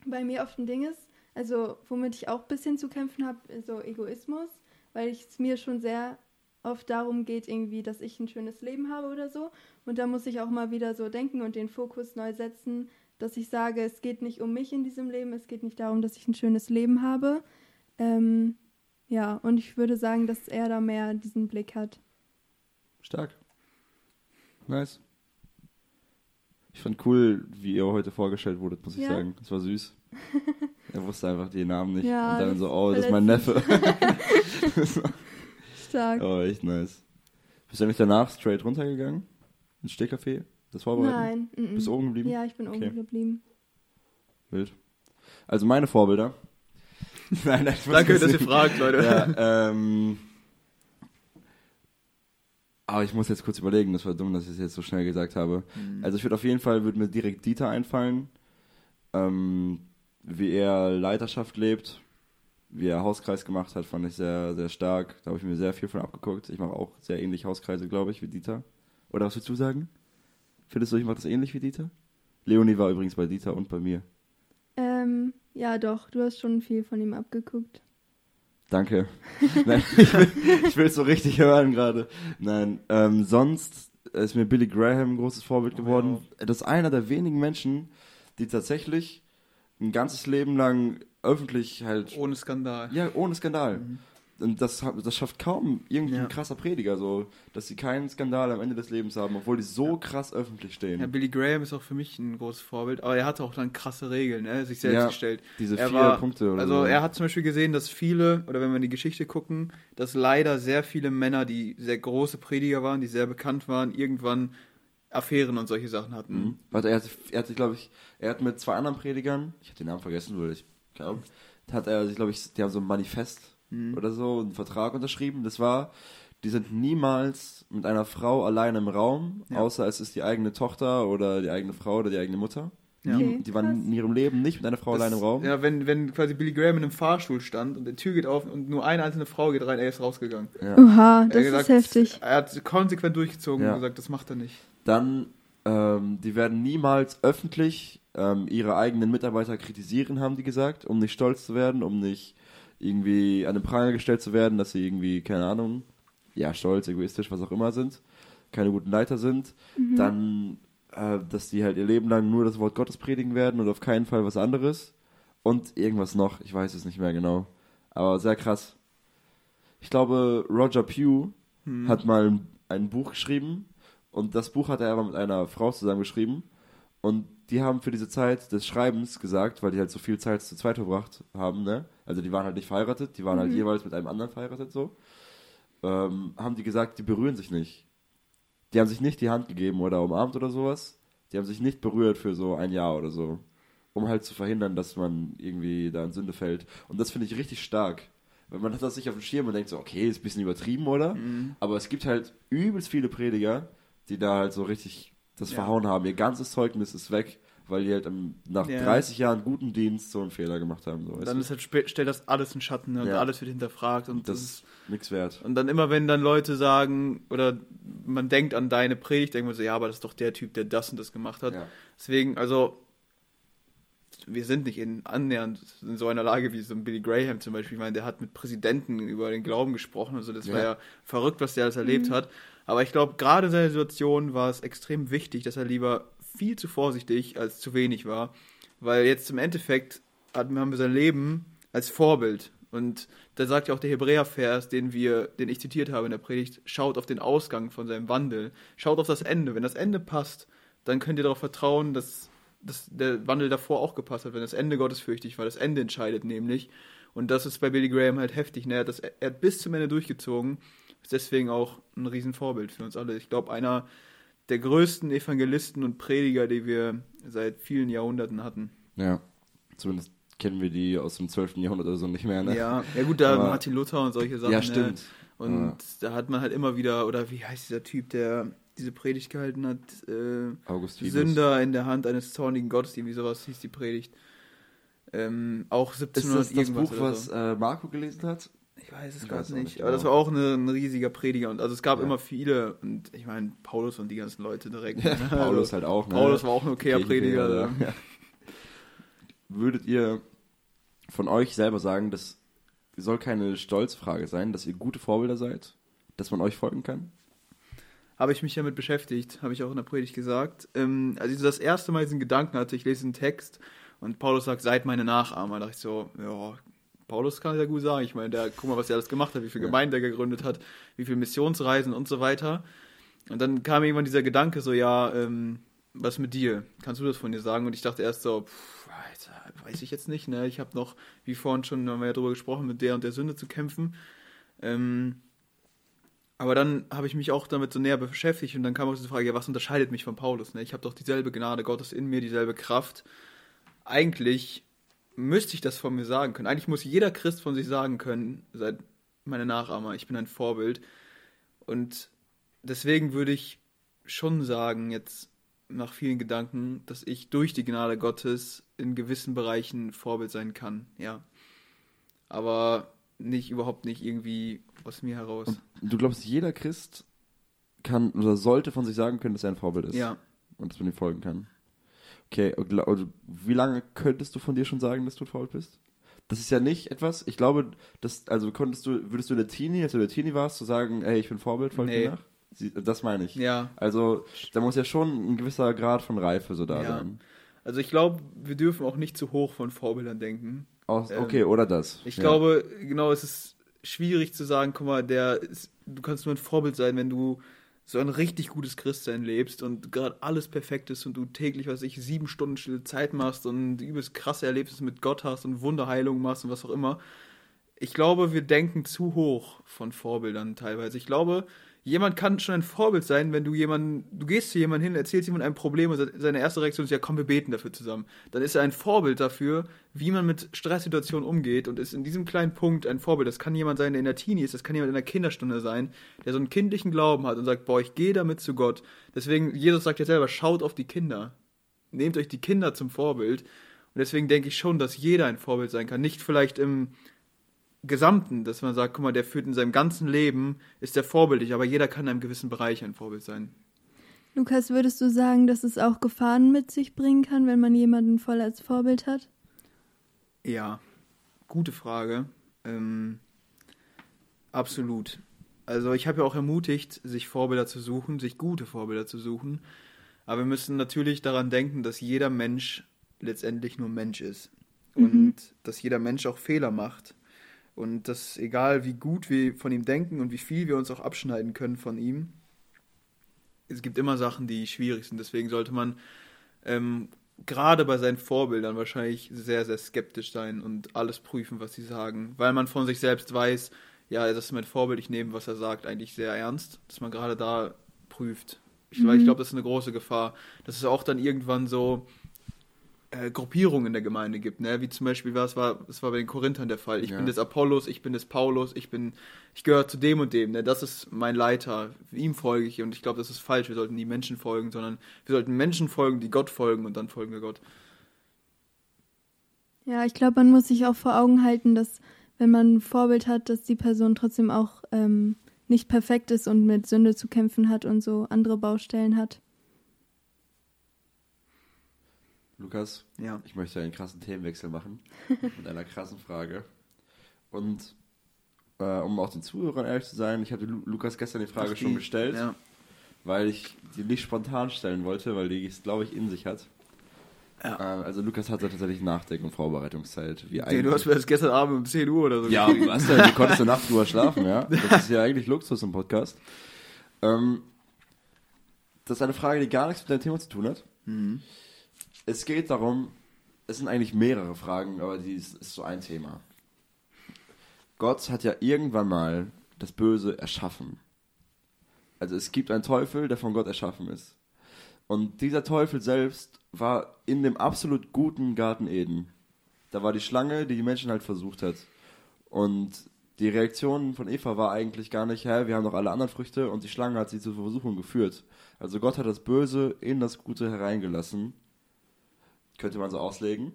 bei mir oft ein Ding ist, also womit ich auch ein bisschen zu kämpfen habe, so Egoismus, weil es mir schon sehr oft darum geht, irgendwie, dass ich ein schönes Leben habe oder so. Und da muss ich auch mal wieder so denken und den Fokus neu setzen, dass ich sage, es geht nicht um mich in diesem Leben, es geht nicht darum, dass ich ein schönes Leben habe. Ähm, ja, und ich würde sagen, dass er da mehr diesen Blick hat. Stark. Nice. Ich fand cool, wie ihr heute vorgestellt wurdet, muss ich Ja. sagen. Das war süß. [LAUGHS] er wusste einfach die Namen nicht. Ja, Und dann so, oh, das ist mein Neffe. [LAUGHS] [LAUGHS] Stark. oh, echt nice. Bist du eigentlich danach straight runtergegangen? Ins Stehcafé? Das vorbereiten? Nein. mm, mm. Bist du oben geblieben? Ja, ich bin Okay. oben geblieben. Wild. Also meine Vorbilder. [LAUGHS] nein, nein, Danke, das dass ihr fragt, Leute. Ja, ähm. Aber ich muss jetzt kurz überlegen, das war dumm, dass ich es jetzt so schnell gesagt habe. Mhm. Also ich würde auf jeden Fall, würde mir direkt Dieter einfallen. Ähm, wie er Leiterschaft lebt, wie er Hauskreis gemacht hat, fand ich sehr, sehr stark. Da habe ich mir sehr viel von abgeguckt. Ich mache auch sehr ähnlich Hauskreise, glaube ich, wie Dieter. Oder was willst du sagen? Findest du, ich mache das ähnlich wie Dieter? Leonie war übrigens bei Dieter und bei mir. Ähm, ja, doch, du hast schon viel von ihm abgeguckt. Danke. [LAUGHS] Nein, ich will, es so richtig hören gerade. Nein, ähm, sonst ist mir Billy Graham ein großes Vorbild Oh, geworden. Das ist einer der wenigen Menschen, die tatsächlich ein ganzes Leben lang öffentlich halt, Ohne Skandal. ja, ohne Skandal. Mhm. Und das, das schafft kaum irgendein Ja. krasser Prediger, so, dass sie keinen Skandal am Ende des Lebens haben, obwohl die so krass öffentlich stehen. Ja, Billy Graham ist auch für mich ein großes Vorbild, aber er hatte auch dann krasse Regeln, ne? sich selbst Ja, gestellt. Diese er vier war- Punkte oder Also so. er hat zum Beispiel gesehen, dass viele, oder wenn wir in die Geschichte gucken, dass leider sehr viele Männer, die sehr große Prediger waren, die sehr bekannt waren, irgendwann Affären und solche Sachen hatten. Mhm. Warte, er hat, er hat, glaube ich, er hat mit zwei anderen Predigern, ich habe den Namen vergessen, weil ich glaube, hat er sich, glaube ich, die haben so ein Manifest Mhm. oder so, einen Vertrag unterschrieben. Das war, die sind niemals mit einer Frau allein im Raum, Ja. außer es ist die eigene Tochter oder die eigene Frau oder die eigene Mutter. Ja. Okay, die waren krass. in ihrem Leben nicht mit einer Frau Das- allein im Raum. Ja, wenn, wenn quasi Billy Graham in einem Fahrstuhl stand und die Tür geht auf und nur eine einzelne Frau geht rein, er ist rausgegangen. Ja. Oha, Er das hat ist gesagt, heftig. Er hat konsequent durchgezogen Ja. und gesagt, das macht er nicht. Dann, ähm, die werden niemals öffentlich ähm, ihre eigenen Mitarbeiter kritisieren, haben die gesagt, um nicht stolz zu werden, um nicht irgendwie an den Pranger gestellt zu werden, dass sie irgendwie, keine Ahnung, ja, stolz, egoistisch, was auch immer sind, keine guten Leiter sind. Dann, äh, dass die halt ihr Leben lang nur das Wort Gottes predigen werden und auf keinen Fall was anderes. Und irgendwas noch, ich weiß es nicht mehr genau. Aber sehr krass. Ich glaube, Roger Pugh Hm. hat mal ein, ein Buch geschrieben und das Buch hat er aber mit einer Frau zusammen geschrieben und die haben für diese Zeit des Schreibens gesagt, weil die halt so viel Zeit zu zweit verbracht haben, ne? Also die waren halt nicht verheiratet, die waren halt jeweils mit einem anderen verheiratet so. Ähm, haben die gesagt, die berühren sich nicht. Die haben sich nicht die Hand gegeben oder umarmt oder sowas. Die haben sich nicht berührt für so ein Jahr oder so. Um halt zu verhindern, dass man irgendwie da in Sünde fällt. Und das finde ich richtig stark. Weil man hat das nicht auf dem Schirm und denkt so, okay, ist ein bisschen übertrieben, oder? Mhm. Aber es gibt halt übelst viele Prediger, die da halt so richtig das Ja. verhauen haben. Ihr ganzes Zeugnis ist weg, weil die halt am- nach Ja. 30 Jahren guten Dienst so einen Fehler gemacht haben. So, Dann ist halt, stellt das alles in Schatten ne? und Ja. alles wird hinterfragt und das das ist nichts wert. Und dann immer, wenn dann Leute sagen, oder man denkt an deine Predigt, denkt man so, ja, aber das ist doch der Typ, der das und das gemacht hat. Deswegen, also, wir sind nicht in, annähernd in so einer Lage wie so ein Billy Graham zum Beispiel. Ich meine, der hat mit Präsidenten über den Glauben gesprochen. Also, das war Ja. ja verrückt, was der alles erlebt hat. Aber ich glaube, gerade in seiner Situation war es extrem wichtig, dass er lieber viel zu vorsichtig als zu wenig war. Weil jetzt im Endeffekt hat- haben wir sein Leben als Vorbild. Und da sagt ja auch der Hebräer-Vers, den wir, den ich zitiert habe in der Predigt, schaut auf den Ausgang von seinem Wandel, schaut auf das Ende. Wenn das Ende passt, dann könnt ihr darauf vertrauen, dass dass der Wandel davor auch gepasst hat, wenn das Ende gottesfürchtig war. Das Ende entscheidet nämlich. Und das ist bei Billy Graham halt heftig. Ne? Er, hat das, er hat bis zum Ende durchgezogen. Ist deswegen auch ein Riesenvorbild für uns alle. Ich glaube, einer der größten Evangelisten und Prediger, die wir seit vielen Jahrhunderten hatten. Ja, zumindest kennen wir die aus dem 12. Jahrhundert oder so nicht mehr, ne? Ja, ja gut, da Aber- Martin Luther und solche Sachen. Ja, ne? stimmt. Und Ja. da hat man halt immer wieder, oder wie heißt dieser Typ, der diese Predigt gehalten hat? Äh, Augustinus. Sünder in der Hand eines zornigen Gottes, irgendwie sowas hieß die Predigt. Ähm, auch Ist 1700 das das irgendwas Buch, oder was so. äh, Marco gelesen hat? Ich weiß es gerade auch nicht. nicht Aber das genau. war auch eine, ein riesiger Prediger. Und also es gab Ja. immer viele, und ich meine, Paulus und die ganzen Leute direkt. Ja, ne? Paulus Also, halt auch, ne? Paulus war auch ein okayer Prediger. ja. [LAUGHS] Würdet ihr von euch selber sagen, das soll keine Stolzfrage sein, dass ihr gute Vorbilder seid, dass man euch folgen kann? Habe ich mich damit beschäftigt, habe ich auch in der Predigt gesagt. Ähm, als ich das erste Mal diesen Gedanken hatte, ich lese einen Text und Paulus sagt, seid meine Nachahmer, dachte ich so, ja, Paulus kann es ja gut sagen. Ich meine, der, guck mal, was er alles gemacht hat, wie viele Ja. Gemeinden er gegründet hat, wie viele Missionsreisen und so weiter. Und dann kam irgendwann dieser Gedanke so, ja, ähm, was mit dir? Kannst du das von dir sagen? Und ich dachte erst so, pff, Alter, weiß ich jetzt nicht, ne? Ich habe noch, wie vorhin schon, haben wir ja drüber gesprochen, mit der und der Sünde zu kämpfen. Ähm, aber dann habe ich mich auch damit so näher beschäftigt und dann kam auch diese Frage, ja, was unterscheidet mich von Paulus? Ne? Ich habe doch dieselbe Gnade Gottes in mir, dieselbe Kraft. Eigentlich müsste ich das von mir sagen können. Eigentlich muss jeder Christ von sich sagen können, seid meine Nachahmer, ich bin ein Vorbild. Und deswegen würde ich schon sagen, jetzt nach vielen Gedanken, dass ich durch die Gnade Gottes in gewissen Bereichen Vorbild sein kann, ja. Aber nicht, überhaupt nicht irgendwie aus mir heraus. Und du glaubst, jeder Christ kann oder sollte von sich sagen können, dass er ein Vorbild ist? Ja. Und dass man ihm folgen kann. Okay, wie lange könntest du von dir schon sagen, dass du ein Vorbild bist? Das ist ja nicht etwas, ich glaube, das, also konntest du, würdest du in der Teenie, als du in der Teenie warst, zu sagen, ey, ich bin Vorbild, folg Nee. mir nach? Das meine ich. Ja, Also, da muss ja schon ein gewisser Grad von Reife so da Ja. sein. also ich glaube, wir dürfen auch nicht zu hoch von Vorbildern denken. Aus, Ähm, okay, oder das. Ich ja. glaube, genau, es ist schwierig zu sagen, guck mal, der ist, du kannst nur ein Vorbild sein, wenn du so ein richtig gutes Christsein lebst und gerade alles perfekt ist und du täglich, was ich, sieben Stunden stille Zeit machst und übelst krasse Erlebnisse mit Gott hast und Wunderheilung machst und was auch immer. Ich glaube, wir denken zu hoch von Vorbildern teilweise. Ich glaube, jemand kann schon ein Vorbild sein, wenn du jemanden, du gehst zu jemandem hin, erzählst jemandem ein Problem und se- seine erste Reaktion ist, ja komm, wir beten dafür zusammen. Dann ist er ein Vorbild dafür, wie man mit Stresssituationen umgeht und ist in diesem kleinen Punkt ein Vorbild. Das kann jemand sein, der in der Teenie ist, das kann jemand in der Kinderstunde sein, der so einen kindlichen Glauben hat und sagt, boah, ich gehe damit zu Gott. Deswegen, Jesus sagt ja selber, schaut auf die Kinder. Nehmt euch die Kinder zum Vorbild. Und deswegen denke ich schon, dass jeder ein Vorbild sein kann. Nicht vielleicht im Gesamten, dass man sagt, guck mal, der führt in seinem ganzen Leben, ist der vorbildlich, aber jeder kann in einem gewissen Bereich ein Vorbild sein. Lukas, würdest du sagen, dass es auch Gefahren mit sich bringen kann, wenn man jemanden voll als Vorbild hat? Ja, gute Frage. Ähm, absolut. Also ich habe ja auch ermutigt, sich Vorbilder zu suchen, sich gute Vorbilder zu suchen. Aber wir müssen natürlich daran denken, dass jeder Mensch letztendlich nur Mensch ist. Und dass jeder Mensch auch Fehler macht. Und dass egal wie gut wir von ihm denken und wie viel wir uns auch abschneiden können von ihm, es gibt immer Sachen, die schwierig sind. Deswegen sollte man ähm, gerade bei seinen Vorbildern wahrscheinlich sehr, sehr skeptisch sein und alles prüfen, was sie sagen. Weil man von sich selbst weiß, ja, das ist mein Vorbild, ich nehme, was er sagt, eigentlich sehr ernst, dass man gerade da prüft. Ich, weil ich Mhm. glaube, das ist eine große Gefahr. Dass es auch dann irgendwann so äh, Gruppierungen in der Gemeinde gibt, ne? Wie zum Beispiel, was war, das war bei den Korinthern der Fall. Ich Ja. bin des Apollos, ich bin des Paulus, ich bin, ich gehöre zu dem und dem, ne? Das ist mein Leiter, ihm folge ich und ich glaube, das ist falsch. Wir sollten nie Menschen folgen, sondern wir sollten Menschen folgen, die Gott folgen und dann folgen wir Gott. Ja, ich glaube, man muss sich auch vor Augen halten, dass wenn man ein Vorbild hat, dass die Person trotzdem auch ähm, nicht perfekt ist und mit Sünde zu kämpfen hat und so andere Baustellen hat. Lukas, Ja. ich möchte einen krassen Themenwechsel machen [LAUGHS] mit einer krassen Frage. Und äh, um auch den Zuhörern ehrlich zu sein, ich hatte Lu Lukas gestern die Frage Ach, schon die- gestellt, Ja. weil ich die nicht spontan stellen wollte, weil die es, glaube ich, in sich hat. Ja. Äh, also Lukas hatte tatsächlich Nachdenken- und Vorbereitungszeit. Wie Nee, du hast mir das gestern Abend um 10 Uhr oder so Ja, hast ja, du konntest ja nachts drüber [LAUGHS] schlafen, ja. Das ist ja eigentlich Luxus im Podcast. Ähm, das ist eine Frage, die gar nichts mit deinem Thema zu tun hat. Mhm. Es geht darum, es sind eigentlich mehrere Fragen, aber die ist, ist so ein Thema. Gott hat ja irgendwann mal das Böse erschaffen. Also es gibt einen Teufel, der von Gott erschaffen ist. Und dieser Teufel selbst war in dem absolut guten Garten Eden. Da war die Schlange, die die Menschen halt versucht hat. Und die Reaktion von Eva war eigentlich gar nicht, hä, wir haben doch alle anderen Früchte und die Schlange hat sie zur Versuchung geführt. Also Gott hat das Böse in das Gute hereingelassen. Könnte man so auslegen.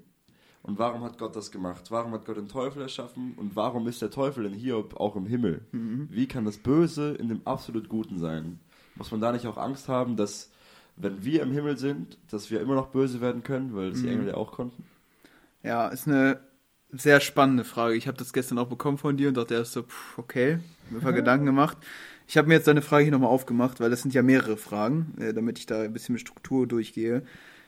Und warum hat Gott das gemacht? Warum hat Gott den Teufel erschaffen? Und warum ist der Teufel in Hiob auch im Himmel? Mhm. Wie kann das Böse in dem absolut Guten sein? Muss man da nicht auch Angst haben, dass wenn wir im Himmel sind, dass wir immer noch böse werden können, weil das die Mhm. Engel ja auch konnten? Ja, ist eine sehr spannende Frage. Ich habe das gestern auch bekommen von dir und dachte erst so, pff, okay, mir ein paar Gedanken gemacht. Ich habe mir jetzt deine Frage hier nochmal aufgemacht, weil das sind ja mehrere Fragen, äh, damit ich da ein bisschen mit Struktur durchgehe.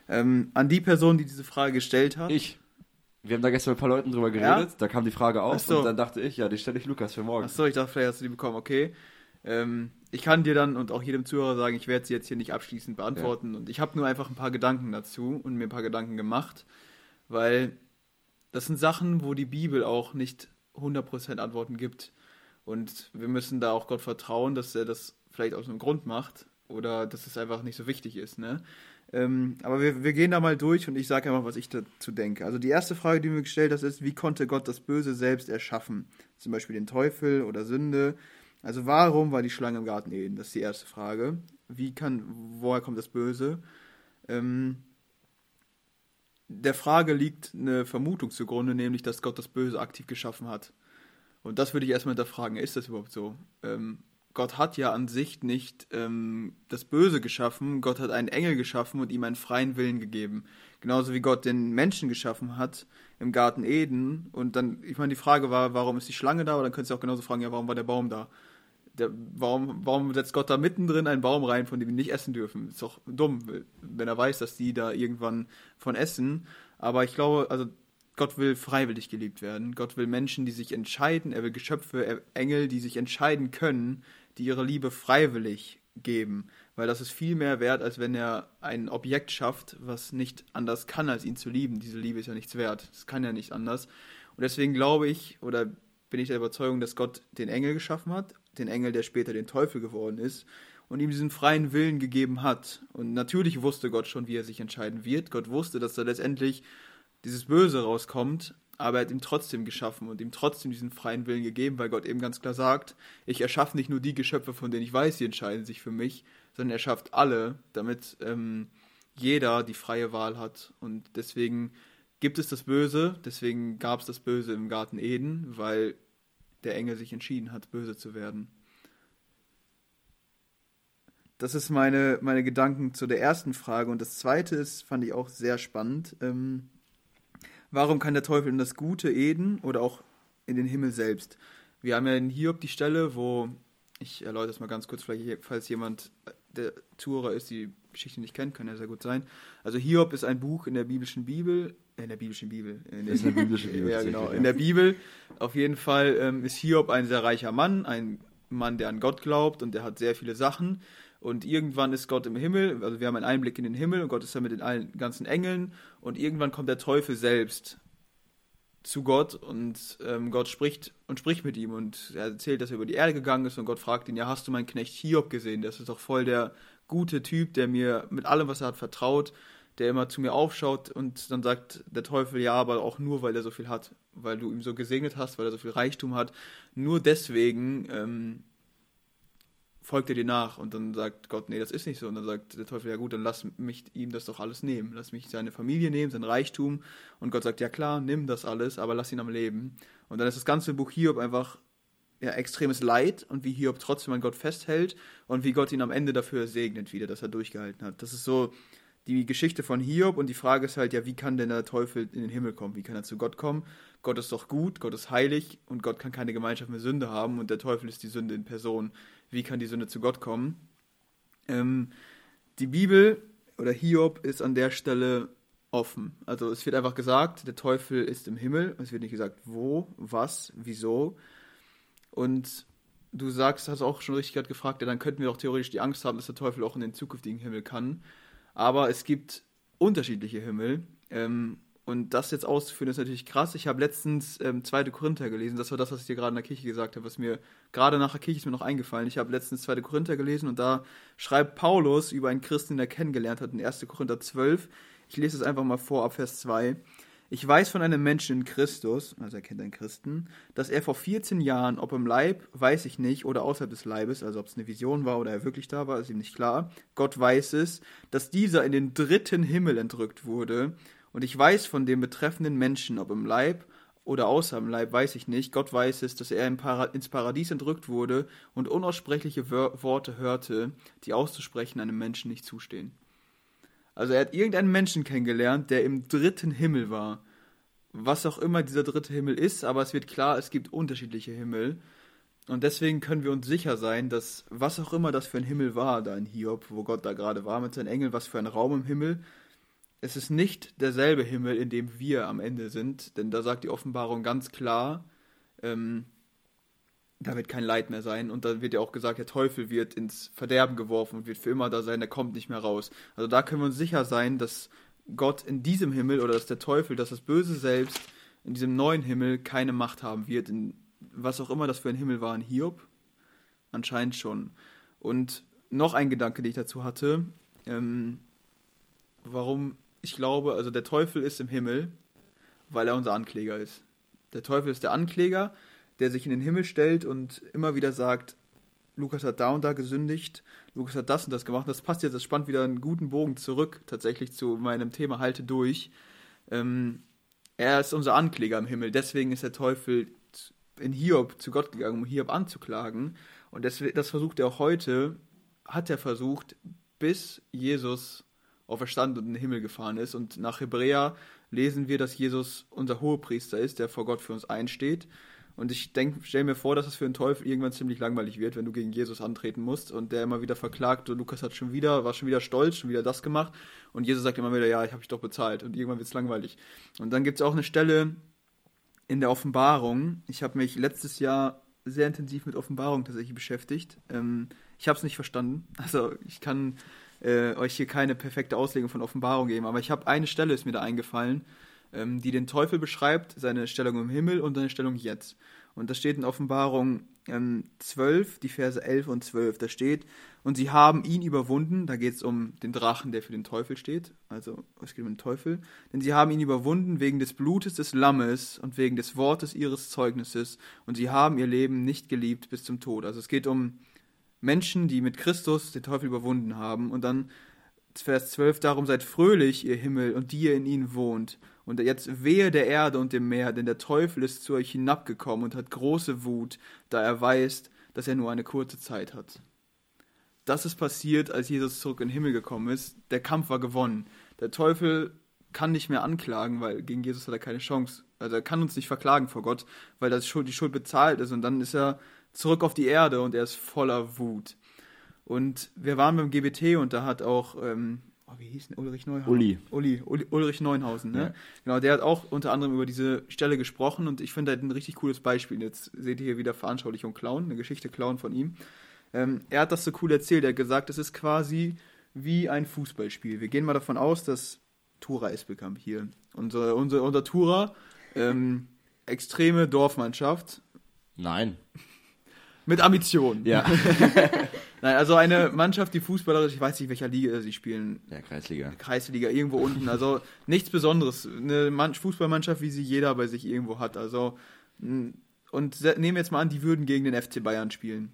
Ähm, an die Person, die diese Frage gestellt hat. Ich. Wir haben da gestern mit ein paar Leuten drüber geredet, da kam die Frage auf so. und dann dachte ich, ja, die stelle ich Lukas für morgen. Achso, ich dachte, vielleicht hast du die bekommen, okay. Ähm, ich kann dir dann und auch jedem Zuhörer sagen, ich werde sie jetzt hier nicht abschließend beantworten. Und ich habe nur einfach ein paar Gedanken dazu und mir ein paar Gedanken gemacht, weil das sind Sachen, wo die Bibel auch nicht 100% Antworten gibt. Und wir müssen da auch Gott vertrauen, dass er das vielleicht aus einem Grund macht oder dass es einfach nicht so wichtig ist. Ne? Ähm, aber wir, wir gehen da mal durch und ich sage einfach, was ich dazu denke. Also die erste Frage, die mir gestellt hast, ist, wie konnte Gott das Böse selbst erschaffen? Zum Beispiel den Teufel oder Sünde. Also warum war die Schlange im Garten Eden? Das ist die erste Frage. Wie kann, woher kommt das Böse? Ähm, der Frage liegt eine Vermutung zugrunde, nämlich, dass Gott das Böse aktiv geschaffen hat. Und das würde ich erstmal hinterfragen, ist das überhaupt so? Ähm, Gott hat ja an sich nicht ähm, das Böse geschaffen, Gott hat einen Engel geschaffen und ihm einen freien Willen gegeben. Genauso wie Gott den Menschen geschaffen hat im Garten Eden. Und dann, ich meine, die Frage war, warum ist die Schlange da? Oder dann könntest du auch genauso fragen, ja, warum war der Baum da? Der, warum, warum setzt Gott da mittendrin einen Baum rein, von dem wir nicht essen dürfen? Ist doch dumm, wenn er weiß, dass die da irgendwann von essen. Aber ich glaube, also Gott will freiwillig geliebt werden. Gott will Menschen, die sich entscheiden. Er will Geschöpfe, Engel, die sich entscheiden können, die ihre Liebe freiwillig geben. Weil das ist viel mehr wert, als wenn er ein Objekt schafft, was nicht anders kann, als ihn zu lieben. Diese Liebe ist ja nichts wert. Das kann ja nicht anders. Und deswegen glaube ich, oder bin ich der Überzeugung, dass Gott den Engel geschaffen hat, den Engel, der später den Teufel geworden ist, und ihm diesen freien Willen gegeben hat. Und natürlich wusste Gott schon, wie er sich entscheiden wird. Gott wusste, dass da letztendlich dieses Böse rauskommt, aber er hat ihm trotzdem geschaffen und ihm trotzdem diesen freien Willen gegeben, weil Gott eben ganz klar sagt, ich erschaffe nicht nur die Geschöpfe, von denen ich weiß, die entscheiden sich für mich, sondern er schafft alle, damit ähm, jeder die freie Wahl hat. Und deswegen gibt es das Böse, deswegen gab es das Böse im Garten Eden, weil der Engel sich entschieden hat, böse zu werden. Das ist meine, meine Gedanken zu der ersten Frage. Und das zweite ist, fand ich auch sehr spannend. Ähm, warum kann der Teufel in das gute Eden oder auch in den Himmel selbst? Wir haben ja in Hiob die Stelle, wo, ich erläutere es mal ganz kurz, vielleicht, falls jemand der Zuhörer ist, die Geschichte nicht kennt, kann ja sehr gut sein. Also Hiob ist ein Buch in der biblischen Bibel, äh, in der biblischen Bibel. In Ist eine biblische Bibel, [LAUGHS] ja, genau. In der Bibel. Auf jeden Fall ähm, ist Hiob ein sehr reicher Mann, ein Mann, der an Gott glaubt und der hat sehr viele Sachen. Und irgendwann ist Gott im Himmel, also wir haben einen Einblick in den Himmel und Gott ist da mit den allen ganzen Engeln. Und irgendwann kommt der Teufel selbst zu Gott und ähm, Gott spricht und spricht mit ihm und er erzählt, dass er über die Erde gegangen ist und Gott fragt ihn, ja, hast du meinen Knecht Hiob gesehen? Das ist doch voll der gute Typ, der mir mit allem, was er hat, vertraut, der immer zu mir aufschaut und dann sagt der Teufel, ja, aber auch nur, weil er so viel hat, weil du ihm so gesegnet hast, weil er so viel Reichtum hat. Nur deswegen ähm, folgt er dir nach und dann sagt Gott, nee, das ist nicht so. Und dann sagt der Teufel, ja gut, dann lass mich ihm das doch alles nehmen. Lass mich seine Familie nehmen, sein Reichtum. Und Gott sagt, ja klar, nimm das alles, aber lass ihn am Leben. Und dann ist das ganze Buch Hiob einfach ja, extremes Leid und wie Hiob trotzdem an Gott festhält und wie Gott ihn am Ende dafür segnet wieder, dass er durchgehalten hat. Das ist so die Geschichte von Hiob und die Frage ist halt, ja, wie kann denn der Teufel in den Himmel kommen? Wie kann er zu Gott kommen? Gott ist doch gut, Gott ist heilig und Gott kann keine Gemeinschaft mit Sünde haben und der Teufel ist die Sünde in Person. Wie kann die Sünde zu Gott kommen? Ähm, die Bibel oder Hiob ist an der Stelle offen. Also es wird einfach gesagt, der Teufel ist im Himmel. Es wird nicht gesagt, wo, was, wieso. Und du sagst, hast auch schon richtig gerade gefragt, ja, dann könnten wir auch theoretisch die Angst haben, dass der Teufel auch in den zukünftigen Himmel kann. Aber es gibt unterschiedliche Himmel. Ähm, und das jetzt auszuführen, ist natürlich krass. Ich habe letztens ähm, 2. Korinther gelesen. Das war das, was ich dir gerade in der Kirche gesagt habe, was mir gerade nach der Kirche ist mir noch eingefallen. Ich habe letztens 2. Korinther gelesen und da schreibt Paulus über einen Christen, den er kennengelernt hat, in 1. Korinther 12. Ich lese es einfach mal vor, ab Vers 2. Ich weiß von einem Menschen in Christus, also er kennt einen Christen, dass er vor 14 Jahren, ob im Leib, weiß ich nicht, oder außerhalb des Leibes, also ob es eine Vision war oder er wirklich da war, ist ihm nicht klar. Gott weiß es, dass dieser in den dritten Himmel entrückt wurde und ich weiß von dem betreffenden Menschen, ob im Leib oder außer im Leib, weiß ich nicht. Gott weiß es, dass er ins Paradies entrückt wurde und unaussprechliche Worte hörte, die auszusprechen einem Menschen nicht zustehen. Also er hat irgendeinen Menschen kennengelernt, der im dritten Himmel war. Was auch immer dieser dritte Himmel ist, aber es wird klar, es gibt unterschiedliche Himmel. Und deswegen können wir uns sicher sein, dass was auch immer das für ein Himmel war, da in Hiob, wo Gott da gerade war mit seinen Engeln, was für ein Raum im Himmel, es ist nicht derselbe Himmel, in dem wir am Ende sind, denn da sagt die Offenbarung ganz klar, ähm, da wird kein Leid mehr sein und da wird ja auch gesagt, der Teufel wird ins Verderben geworfen und wird für immer da sein, der kommt nicht mehr raus. Also da können wir uns sicher sein, dass Gott in diesem Himmel oder dass der Teufel, dass das Böse selbst in diesem neuen Himmel keine Macht haben wird, in was auch immer das für ein Himmel war in Hiob, anscheinend schon. Und noch ein Gedanke, den ich dazu hatte, ähm, warum ich glaube, also der Teufel ist im Himmel, weil er unser Ankläger ist. Der Teufel ist der Ankläger, der sich in den Himmel stellt und immer wieder sagt, Lukas hat da und da gesündigt, Lukas hat das und das gemacht. Das passt jetzt, das spannt wieder einen guten Bogen zurück, tatsächlich zu meinem Thema Halte durch. Ähm, er ist unser Ankläger im Himmel, deswegen ist der Teufel in Hiob zu Gott gegangen, um Hiob anzuklagen. Und das, das versucht er auch heute, hat er versucht, bis Jesus auferstanden und in den Himmel gefahren ist. Und nach Hebräer lesen wir, dass Jesus unser Hohepriester ist, der vor Gott für uns einsteht. Und ich stelle mir vor, dass es für einen Teufel irgendwann ziemlich langweilig wird, wenn du gegen Jesus antreten musst und der immer wieder verklagt, und Lukas hat schon wieder, war schon wieder stolz, schon wieder das gemacht. Und Jesus sagt immer wieder, ja, ich habe dich doch bezahlt. Und irgendwann wird es langweilig. Und dann gibt es auch eine Stelle in der Offenbarung. Ich habe mich letztes Jahr sehr intensiv mit Offenbarung tatsächlich beschäftigt. Ähm, ich habe es nicht verstanden. [LAUGHS] Also ich kann äh, euch hier keine perfekte Auslegung von Offenbarung geben, aber ich habe eine Stelle, ist mir da eingefallen, ähm, die den Teufel beschreibt, seine Stellung im Himmel und seine Stellung jetzt. Und das steht in Offenbarung ähm, 12, die Verse 11 und 12. Da steht, und sie haben ihn überwunden, da geht es um den Drachen, der für den Teufel steht, also es geht um den Teufel, denn sie haben ihn überwunden wegen des Blutes des Lammes und wegen des Wortes ihres Zeugnisses und sie haben ihr Leben nicht geliebt bis zum Tod. Also es geht um Menschen, die mit Christus den Teufel überwunden haben. Und dann Vers 12, darum seid fröhlich, ihr Himmel, und die ihr in ihnen wohnt. Und jetzt wehe der Erde und dem Meer, denn der Teufel ist zu euch hinabgekommen und hat große Wut, da er weiß, dass er nur eine kurze Zeit hat. Das ist passiert, als Jesus zurück in den Himmel gekommen ist. Der Kampf war gewonnen. Der Teufel kann nicht mehr anklagen, weil gegen Jesus hat er keine Chance. Also er kann uns nicht verklagen vor Gott, weil das Schuld, die Schuld bezahlt ist. Und dann ist er zurück auf die Erde und er ist voller Wut. Und wir waren beim GBT und da hat auch, ähm, oh, wie hieß denn Ulrich Neuhausen? Uli. Uli, Uli Ulrich Neuhausen, ne? Ja. Genau, der hat auch unter anderem über diese Stelle gesprochen und ich finde er hat ein richtig cooles Beispiel. Jetzt seht ihr hier wieder Veranschaulichung Clown, eine Geschichte Clown von ihm. Ähm, er hat das so cool erzählt, er hat gesagt, es ist quasi wie ein Fußballspiel. Wir gehen mal davon aus, dass Tura Espelkamp hier, unser, unser, unser Tura, ähm, extreme Dorfmannschaft. Nein. Mit Ambitionen. Ja. [LAUGHS] Nein, also eine Mannschaft, die fußballerisch, ich weiß nicht, welcher Liga sie spielen. Ja, Kreisliga. Kreisliga, irgendwo unten. Also nichts Besonderes. Eine Fußballmannschaft, wie sie jeder bei sich irgendwo hat. Also, und nehmen wir jetzt mal an, die würden gegen den FC Bayern spielen.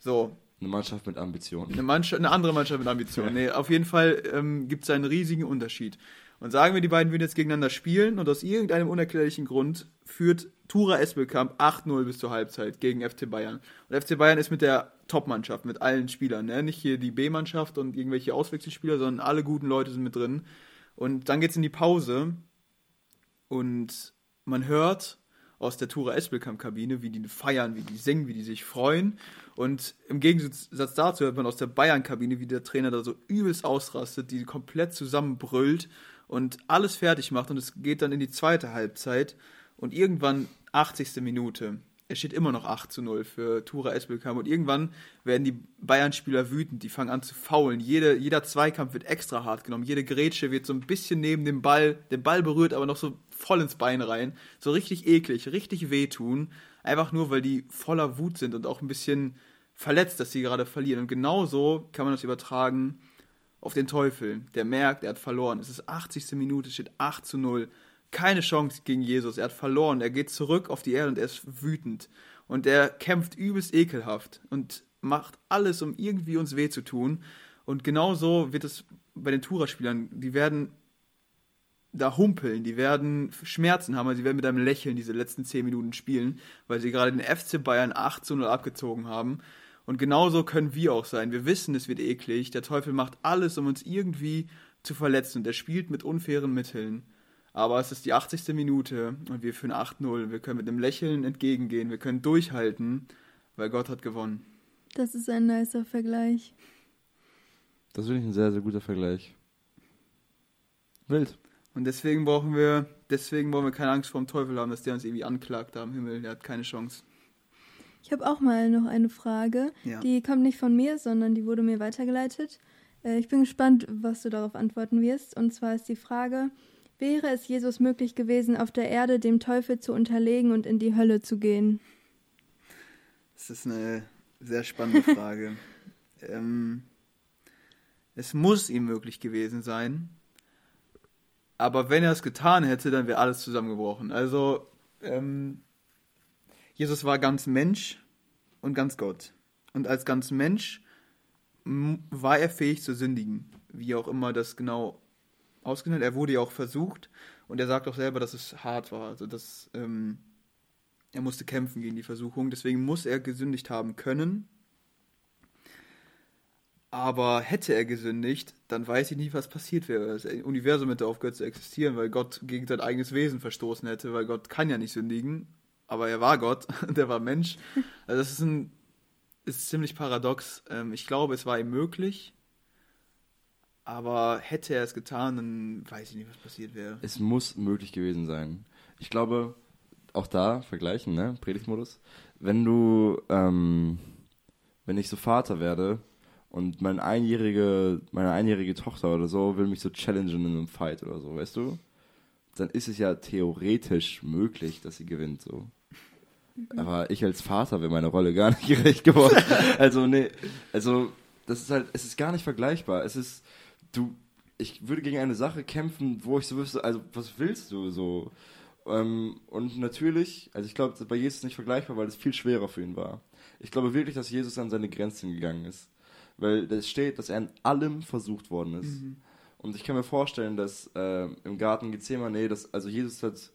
So. Eine Mannschaft mit Ambitionen. Eine, Mannschaft, eine andere Mannschaft mit Ambitionen. Ja. Nee, auf jeden Fall ähm, gibt es einen riesigen Unterschied. Und sagen wir, die beiden würden jetzt gegeneinander spielen und aus irgendeinem unerklärlichen Grund führt Tura Espelkamp 8-0 bis zur Halbzeit gegen FC Bayern. Und FC Bayern ist mit der Top-Mannschaft, mit allen Spielern. Ne? Nicht hier die B-Mannschaft und irgendwelche Auswechselspieler, sondern alle guten Leute sind mit drin. Und dann geht es in die Pause und man hört aus der Tura Espelkamp-Kabine, wie die feiern, wie die singen, wie die sich freuen. Und im Gegensatz dazu hört man aus der Bayern-Kabine, wie der Trainer da so übelst ausrastet, die komplett zusammenbrüllt und alles fertig macht und es geht dann in die zweite Halbzeit und irgendwann 80. Minute es steht immer noch 8 zu 0 für Tura Espelkamp und irgendwann werden die Bayern-Spieler wütend, die fangen an zu faulen. Jede, jeder Zweikampf wird extra hart genommen, jede Grätsche wird so ein bisschen neben dem Ball, den Ball berührt, aber noch so voll ins Bein rein. So richtig eklig, richtig wehtun. Einfach nur, weil die voller Wut sind und auch ein bisschen verletzt, dass sie gerade verlieren. Und genauso kann man das übertragen auf den Teufel. Der merkt, er hat verloren. Es ist 80. Minute, steht 8 zu 0 keine Chance gegen Jesus. Er hat verloren. Er geht zurück auf die Erde und er ist wütend. Und er kämpft übelst ekelhaft und macht alles, um irgendwie uns weh zu tun. Und genauso wird es bei den Tura-Spielern. Die werden da humpeln, die werden Schmerzen haben, also sie werden mit einem Lächeln diese letzten 10 Minuten spielen, weil sie gerade den FC Bayern 8 zu 0 abgezogen haben. Und genauso können wir auch sein. Wir wissen, es wird eklig. Der Teufel macht alles, um uns irgendwie zu verletzen. Und er spielt mit unfairen Mitteln. Aber es ist die 80. Minute und wir führen 8-0. Wir können mit einem Lächeln entgegengehen. Wir können durchhalten, weil Gott hat gewonnen. Das ist ein nicer Vergleich. Das finde ich ein sehr, sehr guter Vergleich. Wild. Und deswegen brauchen wir, deswegen wollen wir keine Angst vor dem Teufel haben, dass der uns irgendwie anklagt da am Himmel. Der hat keine Chance. Ich habe auch mal noch eine Frage. Ja. Die kommt nicht von mir, sondern die wurde mir weitergeleitet. Äh, Ich bin gespannt, was du darauf antworten wirst. Und zwar ist die Frage, wäre es Jesus möglich gewesen, auf der Erde dem Teufel zu unterlegen und in die Hölle zu gehen? Das ist eine sehr spannende [LAUGHS] Frage. ähm, es muss ihm möglich gewesen sein. Aber wenn er es getan hätte, dann wäre alles zusammengebrochen. Also, ähm, Jesus war ganz Mensch und ganz Gott. Und als ganz Mensch war er fähig zu sündigen. Wie auch immer das genau ausgenannt. Er wurde ja auch versucht. Und er sagt auch selber, dass es hart war. Also, dass ähm, er musste kämpfen gegen die Versuchung. Deswegen muss er gesündigt haben können. Aber hätte er gesündigt, dann weiß ich nicht, was passiert wäre. Das Universum hätte aufgehört zu existieren, weil Gott gegen sein eigenes Wesen verstoßen hätte, weil Gott kann ja nicht sündigen. Aber er war Gott, [LAUGHS] der war Mensch. Also das ist ein ist ziemlich paradox. Ähm, Ich glaube, es war ihm möglich. Aber hätte er es getan, dann weiß ich nicht, was passiert wäre. Es muss möglich gewesen sein. Ich glaube, auch da vergleichen, ne? Predigtmodus. Wenn du, ähm, wenn ich so Vater werde und mein einjährige, meine einjährige Tochter oder so will mich so challengen in einem Fight oder so, weißt du? Dann ist es ja theoretisch möglich, dass sie gewinnt, so. Aber ich als Vater wäre meine Rolle gar nicht [LAUGHS] gerecht geworden. also, nee, also, das ist halt, es ist gar nicht vergleichbar. Es ist, du, ich würde gegen eine Sache kämpfen, wo ich so wüsste, also, was willst du so? Ähm, und natürlich, also ich glaube, bei Jesus nicht vergleichbar, weil es viel schwerer für ihn war. Ich glaube wirklich, dass Jesus an seine Grenzen gegangen ist. Weil es steht, dass er in allem versucht worden ist. Und ich kann mir vorstellen, dass äh, im Garten Gethsemane, dass, also Jesus hat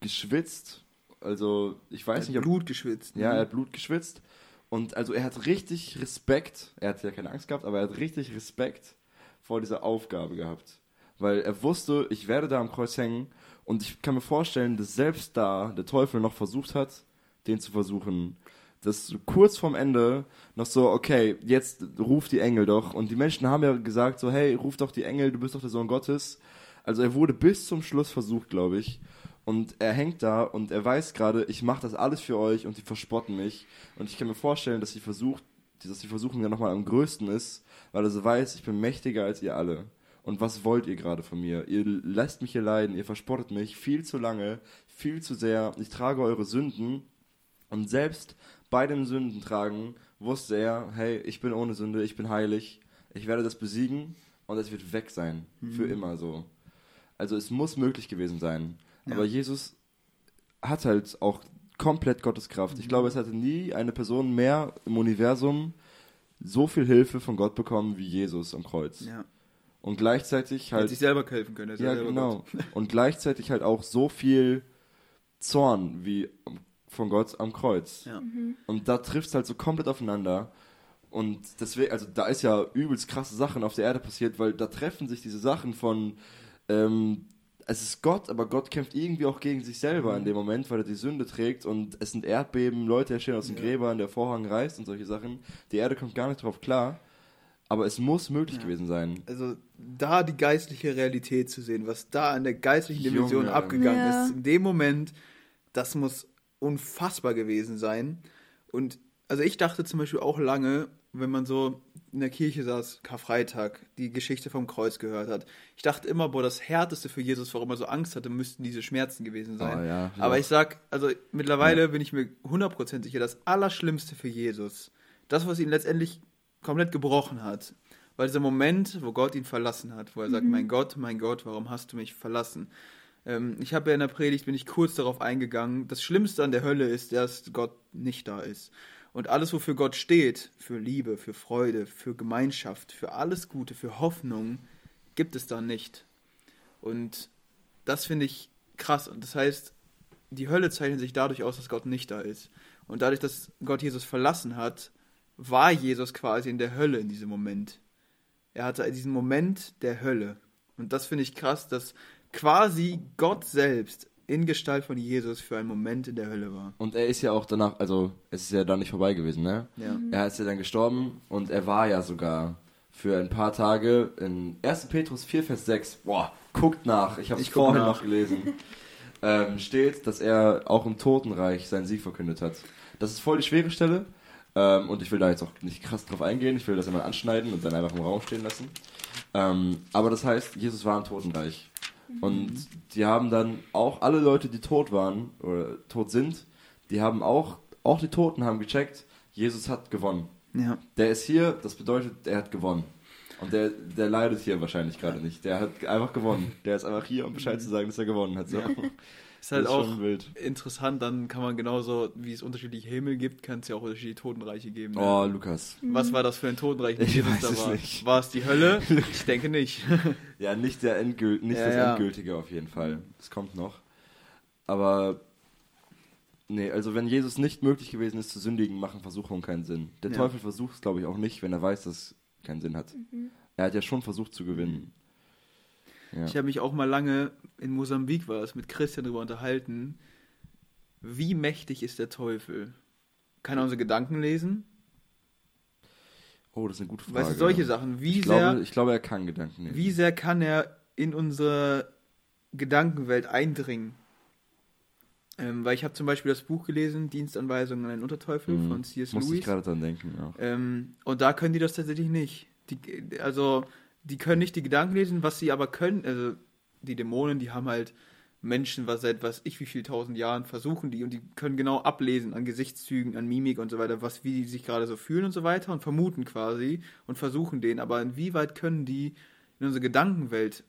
geschwitzt. Also ich weiß Er hat nicht, ob Blut geschwitzt. ne? ja, er hat Blut geschwitzt. Und also er hat richtig Respekt, er hat ja keine Angst gehabt, aber er hat richtig Respekt vor dieser Aufgabe gehabt. Weil er wusste, ich werde da am Kreuz hängen und ich kann mir vorstellen, dass selbst da der Teufel noch versucht hat, den zu versuchen. Dass so kurz vorm Ende noch so, okay, jetzt ruf die Engel doch. Und die Menschen haben ja gesagt so, hey, ruf doch die Engel, du bist doch der Sohn Gottes. Also er wurde bis zum Schluss versucht, glaube ich. Und er hängt da und er weiß gerade, ich mache das alles für euch und die verspotten mich. Und ich kann mir vorstellen, dass die, Versuch, dass die Versuchung ja nochmal am größten ist, weil er so weiß, ich bin mächtiger als ihr alle. Und was wollt ihr gerade von mir? Ihr lasst mich hier leiden, ihr verspottet mich viel zu lange, viel zu sehr. Ich trage eure Sünden. Und selbst bei dem Sündentragen wusste er, hey, ich bin ohne Sünde, ich bin heilig, ich werde das besiegen und es wird weg sein. Für immer so. Also es muss möglich gewesen sein. Ja. Aber Jesus hat halt auch komplett Gottes Kraft. Ich glaube, es hatte nie eine Person mehr im Universum so viel Hilfe von Gott bekommen wie Jesus am Kreuz. Ja. Und gleichzeitig Er hat halt sich selber helfen können. ja, genau. Gott. [LAUGHS] Und gleichzeitig halt auch so viel Zorn wie von Gott am Kreuz. Ja. Und da trifft es halt so komplett aufeinander. Und deswegen, also da ist ja übelst krasse Sachen auf der Erde passiert, weil da treffen sich diese Sachen von, ähm, es ist Gott, aber Gott kämpft irgendwie auch gegen sich selber Mhm. in dem Moment, weil er die Sünde trägt und es sind Erdbeben, Leute erstehen aus den Ja. Gräbern, der Vorhang reißt und solche Sachen. Die Erde kommt gar nicht drauf klar, aber es muss möglich Ja. gewesen sein. Also da die geistliche Realität zu sehen, was da in der geistlichen Dimension Junge. abgegangen Ja. ist, in dem Moment, das muss unfassbar gewesen sein. Und also ich dachte zum Beispiel auch lange, wenn man so in der Kirche saß, Karfreitag, die Geschichte vom Kreuz gehört hat. Ich dachte immer, boah, das Härteste für Jesus, warum er so Angst hatte, müssten diese Schmerzen gewesen sein. Oh, ja, Aber ja. ich sag, also mittlerweile bin ich mir 100% sicher, das Allerschlimmste für Jesus, das, was ihn letztendlich komplett gebrochen hat, war dieser Moment, wo Gott ihn verlassen hat, wo er sagt, mein Gott, mein Gott, warum hast du mich verlassen? Ähm, ich habe ja in der Predigt, bin ich kurz darauf eingegangen, das Schlimmste an der Hölle ist, dass Gott nicht da ist. Und alles, wofür Gott steht, für Liebe, für Freude, für Gemeinschaft, für alles Gute, für Hoffnung, gibt es da nicht. Und das finde ich krass. Und das heißt, die Hölle zeichnet sich dadurch aus, dass Gott nicht da ist. Und dadurch, dass Gott Jesus verlassen hat, war Jesus quasi in der Hölle in diesem Moment. Er hatte diesen Moment der Hölle. Und das finde ich krass, dass quasi Gott selbst in Gestalt von Jesus für einen Moment in der Hölle war. Und er ist ja auch danach, also es ist ja da nicht vorbei gewesen, ne? Ja. Er ist ja dann gestorben und er war ja sogar für ein paar Tage in 1. Petrus 4, Vers 6. Boah, guckt nach, ich habe es vorhin nach. noch gelesen. [LAUGHS] ähm, steht, dass er auch im Totenreich seinen Sieg verkündet hat. Das ist voll die schwere Stelle. Ähm, und ich will da jetzt auch nicht krass drauf eingehen. Ich will das einmal anschneiden und dann einfach im Raum stehen lassen. Ähm, aber das heißt, Jesus war im Totenreich. Und die haben dann auch alle Leute, die tot waren oder tot sind, die haben auch, auch die Toten haben gecheckt, Jesus hat gewonnen. Ja. Der ist hier, das bedeutet, er hat gewonnen. Und der, der leidet hier wahrscheinlich gerade nicht. Der hat einfach gewonnen. Der ist einfach hier, um Bescheid zu sagen, dass er gewonnen hat. So. Ja. Ist halt ist auch schon wild. interessant, dann kann man genauso, wie es unterschiedliche Himmel gibt, kann es ja auch unterschiedliche Totenreiche geben. Ne? Oh, Lukas. Was war das für ein Totenreich, Ich Jesus weiß da es war? nicht. War es die Hölle? [LAUGHS] Ich denke nicht. Ja, nicht der Endgült, nicht Ja, das ja. Endgültige auf jeden Fall. Das kommt noch. Aber nee, also wenn Jesus nicht möglich gewesen ist zu sündigen, machen Versuchungen keinen Sinn. Der Ja. Teufel versucht es, glaube ich, auch nicht, wenn er weiß, dass es keinen Sinn hat. Er hat ja schon versucht zu gewinnen. Ja. Ich habe mich auch mal lange in Mosambik war es mit Christian darüber unterhalten, wie mächtig ist der Teufel? Kann er unsere Gedanken lesen? oh, das ist eine gute Frage. Weißt du, solche Sachen. Wie ich, sehr, glaube, ich glaube, er kann Gedanken nehmen. wie sehr kann er in unsere Gedankenwelt eindringen? Ähm, weil ich habe zum Beispiel das Buch gelesen, Dienstanweisungen an einen Unterteufel Mhm. von C.S. Musste ich Lewis. gerade dran denken, ja. Ähm, und da können die das tatsächlich nicht. Die, also, die können nicht die Gedanken lesen, was sie aber können, also die Dämonen, die haben halt Menschen, was seit was ich wie viel tausend Jahren versuchen die und die können genau ablesen an Gesichtszügen, an Mimik und so weiter, was wie die sich gerade so fühlen und so weiter und vermuten quasi und versuchen den, aber inwieweit können die in unsere Gedankenwelt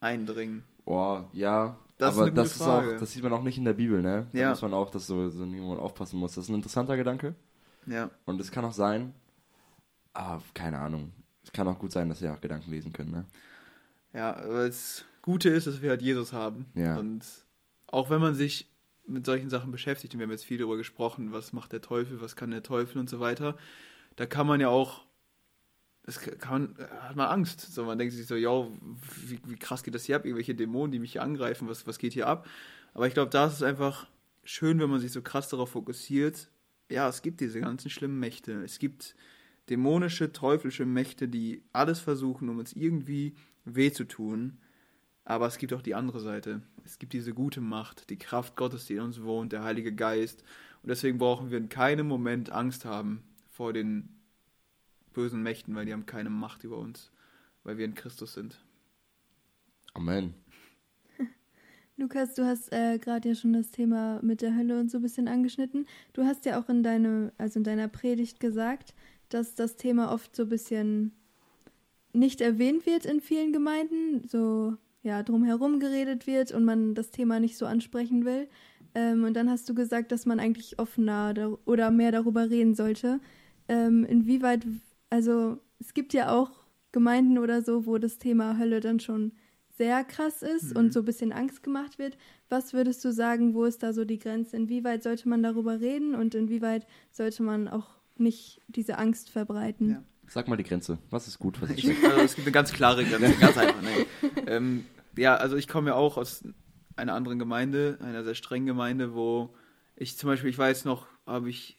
eindringen? Boah, ja. Das ist aber das ist Frage. auch, das sieht man auch nicht in der Bibel, ne? Da Ja. muss man auch, dass so, so niemand aufpassen muss. Das ist ein interessanter Gedanke. Ja, Und es kann auch sein, ah, keine Ahnung. Es kann auch gut sein, dass sie auch Gedanken lesen können, ne? ja, aber das Gute ist, dass wir halt Jesus haben. Ja. Und auch wenn man sich mit solchen Sachen beschäftigt, und wir haben jetzt viel darüber gesprochen, was macht der Teufel, was kann der Teufel und so weiter, da kann man ja auch, das kann man, hat man Angst. So, man denkt sich so, ja, wie, wie krass geht das hier ab? Irgendwelche Dämonen, die mich hier angreifen, was, was geht hier ab? Aber ich glaube, da ist es einfach schön, wenn man sich so krass darauf fokussiert. Ja, es gibt diese ganzen schlimmen Mächte. Es gibt dämonische, teuflische Mächte, die alles versuchen, um uns irgendwie weh zu tun. Aber es gibt auch die andere Seite. Es gibt diese gute Macht, die Kraft Gottes, die in uns wohnt, der Heilige Geist. Und deswegen brauchen wir in keinem Moment Angst haben vor den bösen Mächten, weil die haben keine Macht über uns, weil wir in Christus sind. Amen. [LAUGHS] Lukas, du hast äh, gerade ja schon das Thema mit der Hölle und so ein bisschen angeschnitten. Du hast ja auch in, deine, also in deiner Predigt gesagt, dass das Thema oft so ein bisschen nicht erwähnt wird in vielen Gemeinden, so ja drumherum geredet wird und man das Thema nicht so ansprechen will. Ähm, und dann hast du gesagt, dass man eigentlich offener oder mehr darüber reden sollte. Ähm, inwieweit, also es gibt ja auch Gemeinden oder so, wo das Thema Hölle dann schon sehr krass ist und so ein bisschen Angst gemacht wird. Was würdest du sagen, wo ist da so die Grenze? Inwieweit sollte man darüber reden und inwieweit sollte man auch nicht diese Angst verbreiten? Ja. Sag mal die Grenze. Was ist gut, was ist Ich, schlecht? also es gibt eine ganz klare Grenze, ganz [LAUGHS] einfach. Nee. Ähm, ja, also ich komme ja auch aus einer anderen Gemeinde, einer sehr strengen Gemeinde, wo ich zum Beispiel, ich weiß noch, habe ich,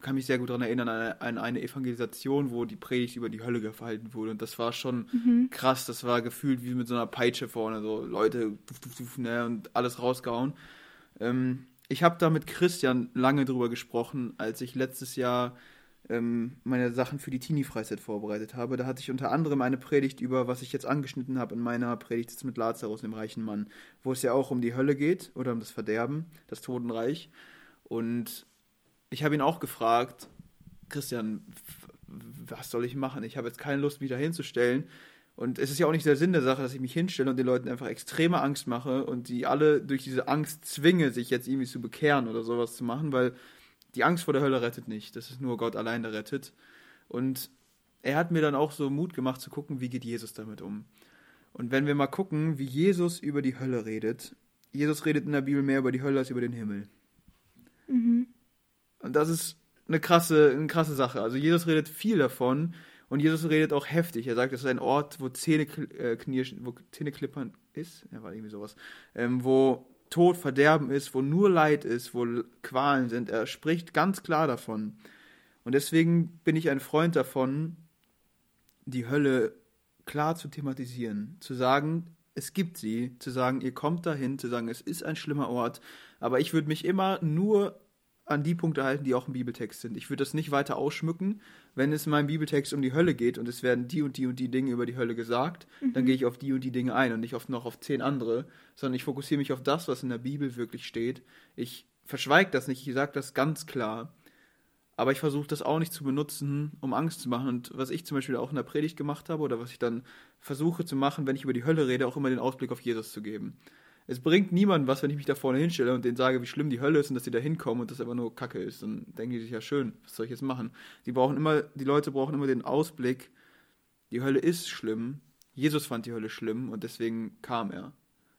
kann mich sehr gut daran erinnern, an eine, an eine Evangelisation, wo die Predigt über die Hölle gehalten wurde. Und das war schon krass, das war gefühlt wie mit so einer Peitsche vorne, so Leute, duf, duf, duf, ne, und alles rausgehauen. Ähm, ich habe da mit Christian lange drüber gesprochen, als ich letztes Jahr ähm, meine Sachen für die Teenie-Freizeit vorbereitet habe. Da hatte ich unter anderem eine Predigt über, was ich jetzt angeschnitten habe in meiner Predigt jetzt mit Lazarus, dem reichen Mann, wo es ja auch um die Hölle geht oder um das Verderben, das Totenreich. Und ich habe ihn auch gefragt, Christian, was soll ich machen? Ich habe jetzt keine Lust, mich da hinzustellen. Und es ist ja auch nicht der Sinn der Sache, dass ich mich hinstelle und den Leuten einfach extreme Angst mache und die alle durch diese Angst zwinge, sich jetzt irgendwie zu bekehren oder sowas zu machen, weil die Angst vor der Hölle rettet nicht. Das ist nur Gott allein, der rettet. Und er hat mir dann auch so Mut gemacht zu gucken, wie geht Jesus damit um. Und wenn wir mal gucken, wie Jesus über die Hölle redet, Jesus redet in der Bibel mehr über die Hölle als über den Himmel. Mhm. Und das ist eine krasse, eine krasse Sache. Also Jesus redet viel davon und Jesus redet auch heftig. Er sagt, es ist ein Ort, wo Zähne, äh, knirschen, wo Zähneklippern ist. Ja, war irgendwie sowas. Ähm, wo Tod, Verderben ist, wo nur Leid ist, wo Qualen sind. Er spricht ganz klar davon. Und deswegen bin ich ein Freund davon, die Hölle klar zu thematisieren, zu sagen, es gibt sie, zu sagen, ihr kommt dahin, zu sagen, es ist ein schlimmer Ort, aber ich würde mich immer nur an die Punkte halten, die auch im Bibeltext sind. Ich würde das nicht weiter ausschmücken. Wenn es in meinem Bibeltext um die Hölle geht und es werden die und die und die Dinge über die Hölle gesagt, mhm. dann gehe ich auf die und die Dinge ein und nicht oft noch auf zehn andere, sondern ich fokussiere mich auf das, was in der Bibel wirklich steht. Ich verschweige das nicht, ich sage das ganz klar. Aber ich versuche das auch nicht zu benutzen, um Angst zu machen. Und was ich zum Beispiel auch in der Predigt gemacht habe oder was ich dann versuche zu machen, wenn ich über die Hölle rede, auch immer den Ausblick auf Jesus zu geben es bringt niemandem was, wenn ich mich da vorne hinstelle und denen sage, wie schlimm die Hölle ist und dass sie da hinkommen und das einfach nur Kacke ist. Dann denken die sich ja schön, was soll ich jetzt machen? Die brauchen immer, die Leute brauchen immer den Ausblick, die Hölle ist schlimm. Jesus fand die Hölle schlimm und deswegen kam er.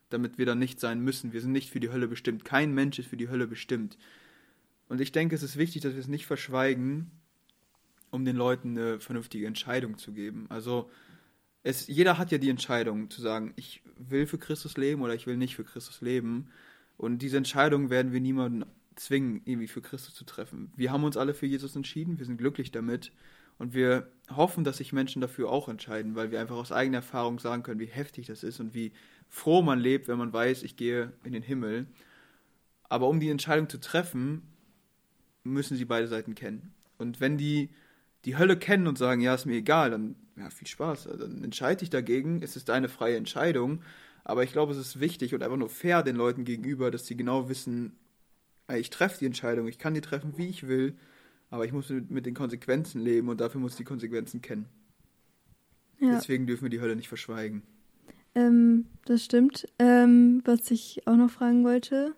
Damit wir da nicht sein müssen. Wir sind nicht für die Hölle bestimmt. Kein Mensch ist für die Hölle bestimmt. Und ich denke, es ist wichtig, dass wir es nicht verschweigen, um den Leuten eine vernünftige Entscheidung zu geben. Also, es, jeder hat ja die Entscheidung zu sagen, ich will für Christus leben oder ich will nicht für Christus leben. Und diese Entscheidung werden wir niemanden zwingen, irgendwie für Christus zu treffen. Wir haben uns alle für Jesus entschieden, wir sind glücklich damit und wir hoffen, dass sich Menschen dafür auch entscheiden, weil wir einfach aus eigener Erfahrung sagen können, wie heftig das ist und wie froh man lebt, wenn man weiß, ich gehe in den Himmel. Aber um die Entscheidung zu treffen, müssen sie beide Seiten kennen. Und wenn die die Hölle kennen und sagen, ja, ist mir egal, dann ja, viel Spaß. Also, dann entscheide dich dagegen, es ist deine freie Entscheidung. Aber ich glaube, es ist wichtig und einfach nur fair den Leuten gegenüber, dass sie genau wissen, ich treffe die Entscheidung, ich kann die treffen, wie ich will, aber ich muss mit, mit den Konsequenzen leben und dafür muss ich die Konsequenzen kennen. Ja. Deswegen dürfen wir die Hölle nicht verschweigen. Ähm, das stimmt. Ähm, was ich auch noch fragen wollte,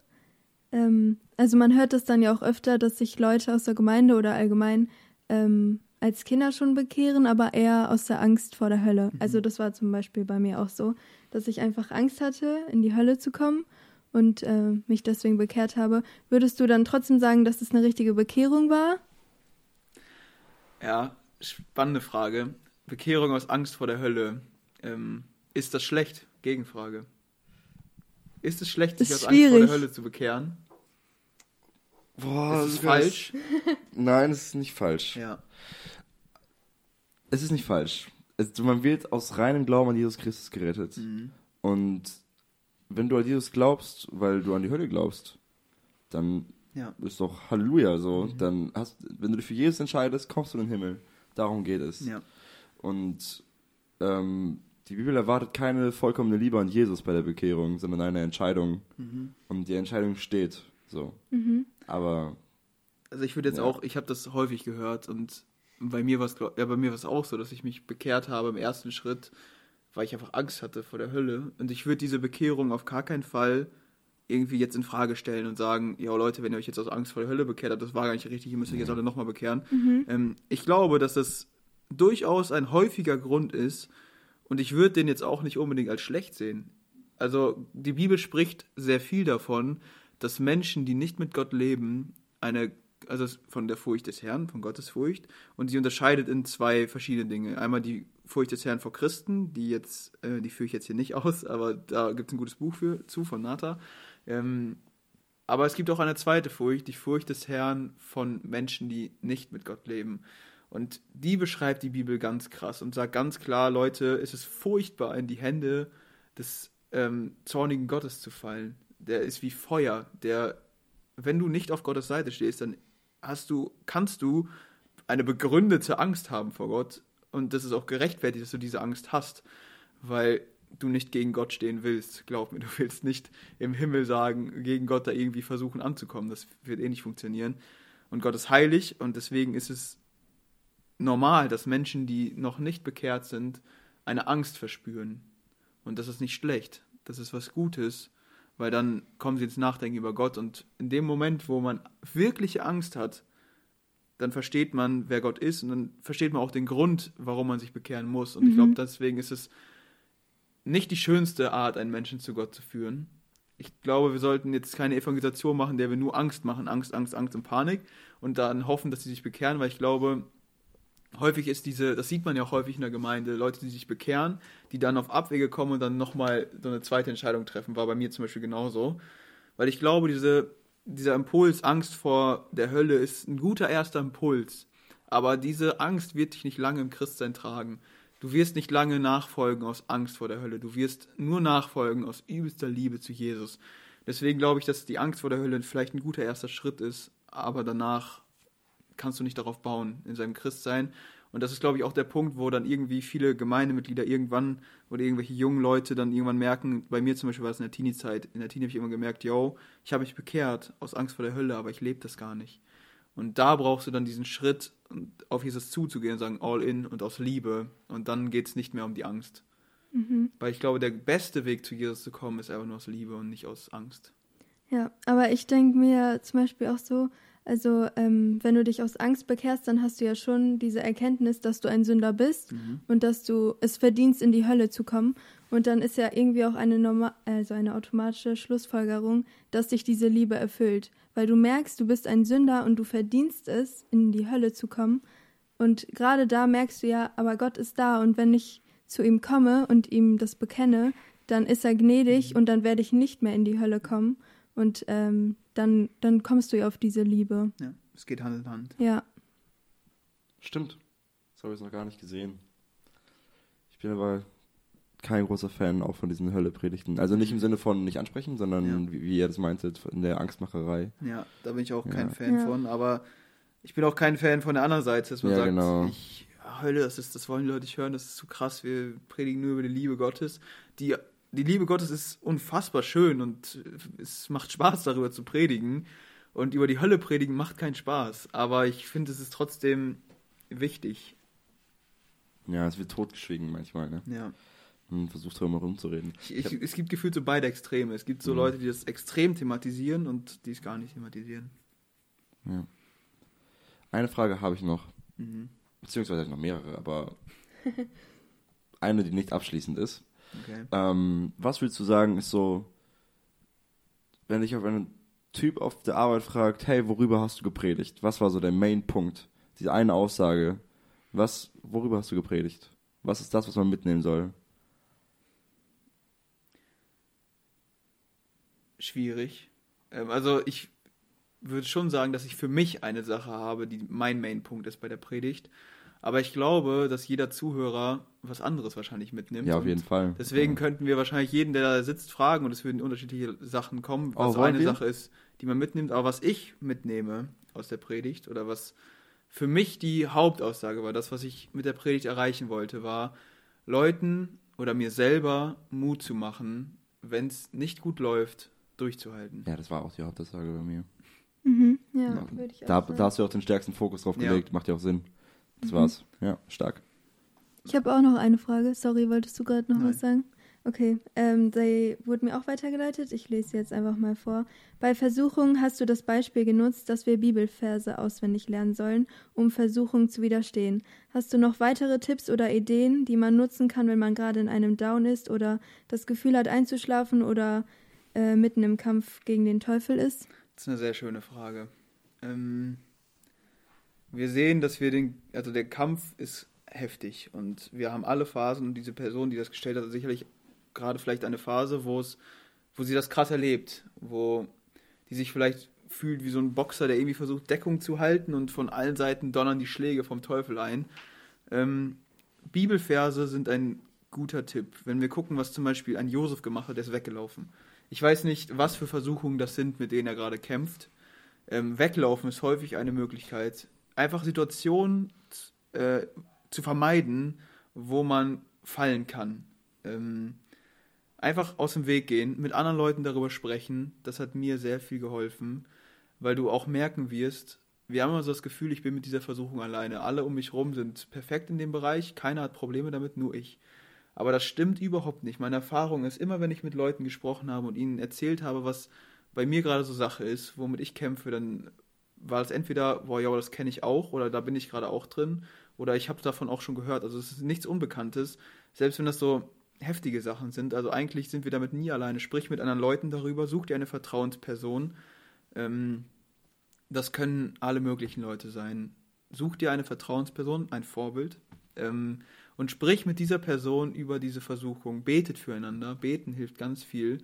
ähm, also man hört das dann ja auch öfter, dass sich Leute aus der Gemeinde oder allgemein ähm, als Kinder schon bekehren, aber eher aus der Angst vor der Hölle. Mhm. Also das war zum Beispiel bei mir auch so, dass ich einfach Angst hatte, in die Hölle zu kommen und äh, mich deswegen bekehrt habe. Würdest du dann trotzdem sagen, dass es eine richtige Bekehrung war? Ja, spannende Frage. Bekehrung aus Angst vor der Hölle. Ähm, ist das schlecht? Gegenfrage. Ist es schlecht, sich aus schwierig. Angst vor der Hölle zu bekehren? Boah, ist es falsch? Nein, es ist nicht falsch. Ja. Es ist nicht falsch. Es, man wird aus reinem Glauben an Jesus Christus gerettet. Mhm. Und wenn du an Jesus glaubst, weil du an die Hölle glaubst, dann ja. ist doch Halleluja so. Mhm. Dann hast, wenn du dich für Jesus entscheidest, kommst du in den Himmel. Darum geht es. Ja. Und ähm, die Bibel erwartet keine vollkommene Liebe an Jesus bei der Bekehrung, sondern eine Entscheidung. Mhm. Und die Entscheidung steht. So. Mhm. Aber. Also ich würde jetzt ja. auch, ich habe das häufig gehört und bei mir war es ja, bei mir war es auch so, dass ich mich bekehrt habe im ersten Schritt, weil ich einfach Angst hatte vor der Hölle. Und ich würde diese Bekehrung auf gar keinen Fall irgendwie jetzt in Frage stellen und sagen, ja Leute, wenn ihr euch jetzt aus Angst vor der Hölle bekehrt habt, das war gar nicht richtig, ihr müsst euch jetzt alle nochmal bekehren. Mhm. Ähm, ich glaube, dass das durchaus ein häufiger Grund ist und ich würde den jetzt auch nicht unbedingt als schlecht sehen. Also die Bibel spricht sehr viel davon, dass Menschen, die nicht mit Gott leben, eine also von der Furcht des Herrn, von Gottes Furcht. Und sie unterscheidet in zwei verschiedene Dinge. Einmal die Furcht des Herrn vor Christen, die jetzt, äh, die führe ich jetzt hier nicht [LAUGHS] aus, aber da gibt es ein gutes Buch für, zu von Nata. Ähm, aber es gibt auch eine zweite Furcht, die Furcht des Herrn von Menschen, die nicht mit Gott leben. Und die beschreibt die Bibel ganz krass und sagt ganz klar, Leute, es ist furchtbar, in die Hände des ähm, zornigen Gottes zu fallen. Der ist wie Feuer, der wenn du nicht auf Gottes Seite stehst, dann hast du, kannst du eine begründete Angst haben vor Gott. Und das ist auch gerechtfertigt, dass du diese Angst hast, weil du nicht gegen Gott stehen willst. Glaub mir, du [LAUGHS] willst nicht im Himmel sagen, gegen Gott da irgendwie versuchen anzukommen. Das wird eh nicht funktionieren. Und Gott ist heilig und deswegen ist es normal, dass Menschen, die noch nicht bekehrt sind, eine Angst verspüren. Und das ist nicht schlecht. Das ist was Gutes, weil dann kommen sie ins Nachdenken über Gott. Und in dem Moment, wo man wirkliche Angst hat, dann versteht man, wer Gott ist und dann versteht man auch den Grund, warum man sich bekehren muss. Und mhm. ich glaube, deswegen ist es nicht die schönste Art, einen Menschen zu Gott zu führen. Ich glaube, wir sollten jetzt keine Evangelisation machen, der wir nur Angst machen, Angst, Angst, Angst und Panik und dann hoffen, dass sie sich bekehren, weil ich glaube, häufig ist diese, das sieht man ja auch häufig in der Gemeinde, Leute, die sich bekehren, die dann auf Abwege kommen und dann nochmal so eine zweite Entscheidung treffen, war bei mir zum Beispiel genauso. Weil ich glaube, diese, dieser Impuls, Angst vor der Hölle, ist ein guter erster Impuls. Aber diese Angst wird dich nicht lange im Christsein tragen. Du wirst nicht lange nachfolgen aus Angst vor der Hölle. Du wirst nur nachfolgen aus übelster Liebe zu Jesus. Deswegen glaube ich, dass die Angst vor der Hölle vielleicht ein guter erster Schritt ist, aber danach kannst du nicht darauf bauen in seinem Christsein. Und das ist, glaube ich, auch der Punkt, wo dann irgendwie viele Gemeindemitglieder irgendwann oder irgendwelche jungen Leute dann irgendwann merken, bei mir zum Beispiel war es in der Teenie-Zeit, in der Teenie habe ich immer gemerkt, yo, ich habe mich bekehrt aus Angst vor der Hölle, aber ich lebe das gar nicht. Und da brauchst du dann diesen Schritt, auf Jesus zuzugehen und sagen, all in und aus Liebe. Und dann geht es nicht mehr um die Angst. Mhm. Weil ich glaube, der beste Weg zu Jesus zu kommen, ist einfach nur aus Liebe und nicht aus Angst. Ja, aber ich denke mir zum Beispiel auch so, also ähm, wenn du dich aus Angst bekehrst, dann hast du ja schon diese Erkenntnis, dass du ein Sünder bist mhm. und dass du es verdienst, in die Hölle zu kommen. Und dann ist ja irgendwie auch eine, norma also eine automatische Schlussfolgerung, dass dich diese Liebe erfüllt. Weil du merkst, du bist ein Sünder und du verdienst es, in die Hölle zu kommen. Und gerade da merkst du ja, aber Gott ist da und wenn ich zu ihm komme und ihm das bekenne, dann ist er gnädig mhm. und dann werde ich nicht mehr in die Hölle kommen. Und ähm, dann, dann kommst du ja auf diese Liebe. Ja, es geht Hand in Hand. Ja. Stimmt. Das habe ich noch gar nicht gesehen. Ich bin aber kein großer Fan auch von diesen Hölle-Predigten. Also nicht im Sinne von nicht ansprechen, sondern ja. wie, wie, ihr das meintet, in der Angstmacherei. Ja, da bin ich auch kein ja. Fan ja. von, aber ich bin auch kein Fan von der anderen Seite, dass man sagt, genau. ich, Hölle, das, ist, das wollen die Leute nicht hören, das ist zu krass, wir predigen nur über die Liebe Gottes. Die die Liebe Gottes ist unfassbar schön und es macht Spaß, darüber zu predigen. Und über die Hölle predigen macht keinen Spaß. Aber ich finde, es ist trotzdem wichtig. Ja, es wird totgeschwiegen manchmal, ne? Ja. Man versucht darüber rumzureden. Ich, ich, es gibt gefühlt so beide Extreme. Es gibt so mhm. Leute, die das extrem thematisieren und die es gar nicht thematisieren. Ja. Eine Frage habe ich noch. Mhm. Beziehungsweise noch mehrere, aber [LAUGHS] eine, die nicht abschließend ist. Okay. Ähm, was würdest du sagen, ist so, wenn dich auf einen Typ auf der Arbeit fragt, hey, worüber hast du gepredigt? Was war so der Main-Punkt? Diese eine Aussage. Was, worüber hast du gepredigt? Was ist das, was man mitnehmen soll? Schwierig. Ähm, also ich würde schon sagen, dass ich für mich eine Sache habe, die mein Main-Punkt ist bei der Predigt. Aber ich glaube, dass jeder Zuhörer was anderes wahrscheinlich mitnimmt. Ja, auf jeden Fall. Deswegen ja. könnten wir wahrscheinlich jeden, der da sitzt, fragen und es würden unterschiedliche Sachen kommen, was oh, eine wir? Sache ist, die man mitnimmt. Aber was ich mitnehme aus der Predigt oder was für mich die Hauptaussage war, das, was ich mit der Predigt erreichen wollte, war, Leuten oder mir selber Mut zu machen, wenn es nicht gut läuft, durchzuhalten. Ja, das war auch die Hauptaussage bei mir. Mhm, ja, ja. würde ich auch da, sagen. da hast du auch den stärksten Fokus drauf gelegt, ja. macht ja auch Sinn. Das mhm. war's. Ja, stark. Ich habe auch noch eine Frage. Sorry, wolltest du gerade noch Nein. was sagen? Okay, ähm, die wurde mir auch weitergeleitet. Ich lese sie jetzt einfach mal vor. Bei Versuchungen hast du das Beispiel genutzt, dass wir Bibelverse auswendig lernen sollen, um Versuchungen zu widerstehen. Hast du noch weitere Tipps oder Ideen, die man nutzen kann, wenn man gerade in einem Down ist oder das Gefühl hat einzuschlafen oder äh, mitten im Kampf gegen den Teufel ist? Das ist eine sehr schöne Frage. Ähm, wir sehen, dass wir den, also der Kampf ist heftig und wir haben alle Phasen und diese Person, die das gestellt hat, sicherlich gerade vielleicht eine Phase, wo es, wo sie das krass erlebt, wo die sich vielleicht fühlt wie so ein Boxer, der irgendwie versucht, Deckung zu halten und von allen Seiten donnern die Schläge vom Teufel ein. Ähm, Bibelverse sind ein guter Tipp. Wenn wir gucken, was zum Beispiel ein Josef gemacht hat, der ist weggelaufen. Ich weiß nicht, was für Versuchungen das sind, mit denen er gerade kämpft. Ähm, weglaufen ist häufig eine Möglichkeit. Einfach Situationen äh, zu vermeiden, wo man fallen kann. Ähm, einfach aus dem Weg gehen, mit anderen Leuten darüber sprechen, das hat mir sehr viel geholfen, weil du auch merken wirst, wir haben immer so das Gefühl, ich bin mit dieser Versuchung alleine. Alle um mich herum sind perfekt in dem Bereich, keiner hat Probleme damit, nur ich. Aber das stimmt überhaupt nicht. Meine Erfahrung ist, immer wenn ich mit Leuten gesprochen habe und ihnen erzählt habe, was bei mir gerade so Sache ist, womit ich kämpfe, dann war es entweder, boah, ja, das kenne ich auch, oder da bin ich gerade auch drin, oder ich habe davon auch schon gehört. Also es ist nichts Unbekanntes, selbst wenn das so heftige Sachen sind. Also eigentlich sind wir damit nie alleine. Sprich mit anderen Leuten darüber, such dir eine Vertrauensperson. Ähm, das können alle möglichen Leute sein. Such dir eine Vertrauensperson, ein Vorbild, ähm, und sprich mit dieser Person über diese Versuchung. Betet füreinander. Beten hilft ganz viel.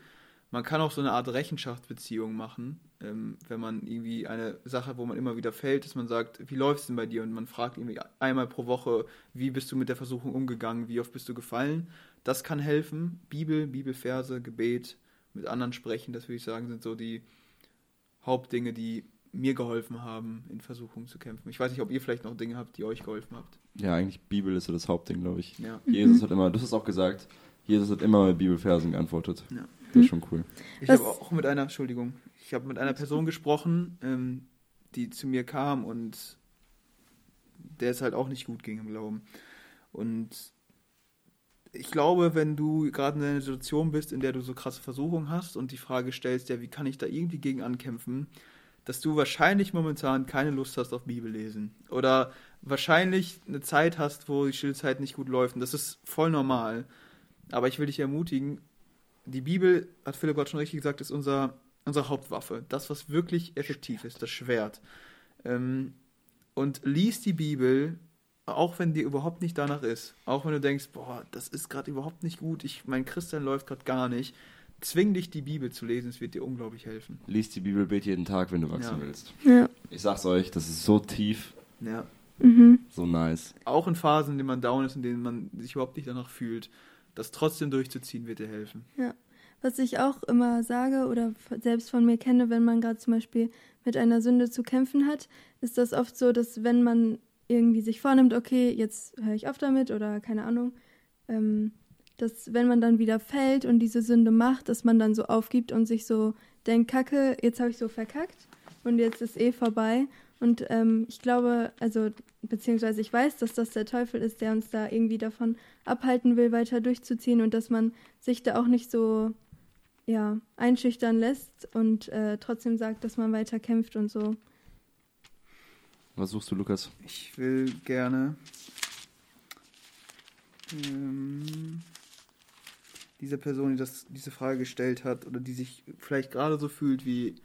Man kann auch so eine Art Rechenschaftsbeziehung machen, ähm, wenn man irgendwie eine Sache, wo man immer wieder fällt, dass man sagt, wie läuft es denn bei dir? Und man fragt irgendwie einmal pro Woche, wie bist du mit der Versuchung umgegangen? Wie oft bist du gefallen? Das kann helfen. Bibel, Bibelverse, Gebet, mit anderen sprechen, das würde ich sagen, sind so die Hauptdinge, die mir geholfen haben, in Versuchungen zu kämpfen. Ich weiß nicht, ob ihr vielleicht noch Dinge habt, die euch geholfen habt. Ja, eigentlich Bibel ist so das Hauptding, glaube ich. Ja. Jesus hat immer, du hast auch gesagt, Jesus hat immer mit Bibelversen geantwortet. Ja. Das ist schon cool. Ich habe auch mit einer, Entschuldigung, ich habe mit einer Person gesprochen, ähm, die zu mir kam und der es halt auch nicht gut ging im Glauben. Und ich glaube, wenn du gerade in einer Situation bist, in der du so krasse Versuchungen hast und die Frage stellst, ja, wie kann ich da irgendwie gegen ankämpfen, dass du wahrscheinlich momentan keine Lust hast auf Bibellesen oder wahrscheinlich eine Zeit hast, wo die Stillzeit nicht gut läuft. Und das ist voll normal. Aber ich will dich ermutigen, die Bibel, hat Philipp gerade schon richtig gesagt, ist unser, unsere Hauptwaffe. Das, was wirklich effektiv ist, das Schwert. Ähm, und lies die Bibel, auch wenn dir überhaupt nicht danach ist. Auch wenn du denkst, boah, das ist gerade überhaupt nicht gut, ich, mein Christian läuft gerade gar nicht. Zwing dich, die Bibel zu lesen, es wird dir unglaublich helfen. Lies die Bibel, bet jeden Tag, wenn du wachsen Ja. willst. Ja. Ich sag's euch, das ist so tief, Ja. Mhm. so nice. Auch in Phasen, in denen man down ist, in denen man sich überhaupt nicht danach fühlt, das trotzdem durchzuziehen, wird dir helfen. Was ich auch immer sage oder selbst von mir kenne, wenn man gerade zum Beispiel mit einer Sünde zu kämpfen hat, ist das oft so, dass wenn man irgendwie sich vornimmt, okay, jetzt höre ich auf damit oder keine Ahnung, ähm, dass wenn man dann wieder fällt und diese Sünde macht, dass man dann so aufgibt und sich so denkt, Kacke, jetzt habe ich so verkackt und jetzt ist eh vorbei. Und ähm, ich glaube, also beziehungsweise ich weiß, dass das der Teufel ist, der uns da irgendwie davon abhalten will, weiter durchzuziehen und dass man sich da auch nicht so ja, einschüchtern lässt und äh, trotzdem sagt, dass man weiter kämpft und so. Was suchst du, Lukas? Ich will gerne ähm, diese Person, die das, diese Frage gestellt hat oder die sich vielleicht gerade so fühlt, wie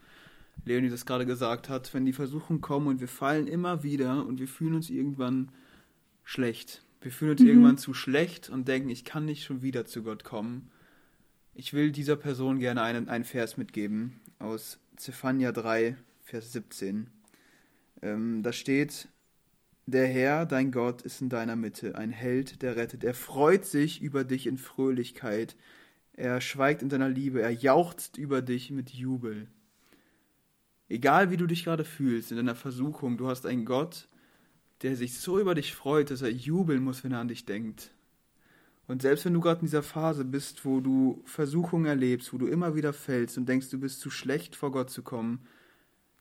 Leonie das gerade gesagt hat, wenn die Versuchungen kommen und wir fallen immer wieder und wir fühlen uns irgendwann schlecht. Wir fühlen uns Mhm. irgendwann zu schlecht und denken, ich kann nicht schon wieder zu Gott kommen. Ich will dieser Person gerne einen, einen Vers mitgeben aus Zephania 3, Vers 17. Ähm, da steht, der Herr, dein Gott, ist in deiner Mitte, ein Held, der rettet. Er freut sich über dich in Fröhlichkeit. Er schweigt in deiner Liebe. Er jauchzt über dich mit Jubel. Egal wie du dich gerade fühlst in deiner Versuchung, du hast einen Gott, der sich so über dich freut, dass er jubeln muss, wenn er an dich denkt. Und selbst wenn du gerade in dieser Phase bist, wo du Versuchungen erlebst, wo du immer wieder fällst und denkst, du bist zu schlecht vor Gott zu kommen,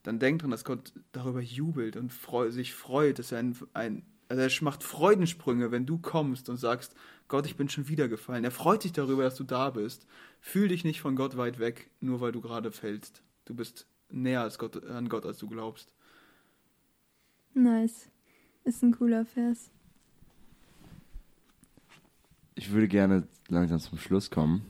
dann denk dran, dass Gott darüber jubelt und freu sich freut, dass er ein, ein also er macht Freudensprünge, wenn du kommst und sagst, Gott, ich bin schon wieder gefallen. Er freut sich darüber, dass du da bist. Fühl dich nicht von Gott weit weg, nur weil du gerade fällst. Du bist näher als Gott, an Gott, als du glaubst. Nice. Ist ein cooler Vers. Ich würde gerne langsam zum Schluss kommen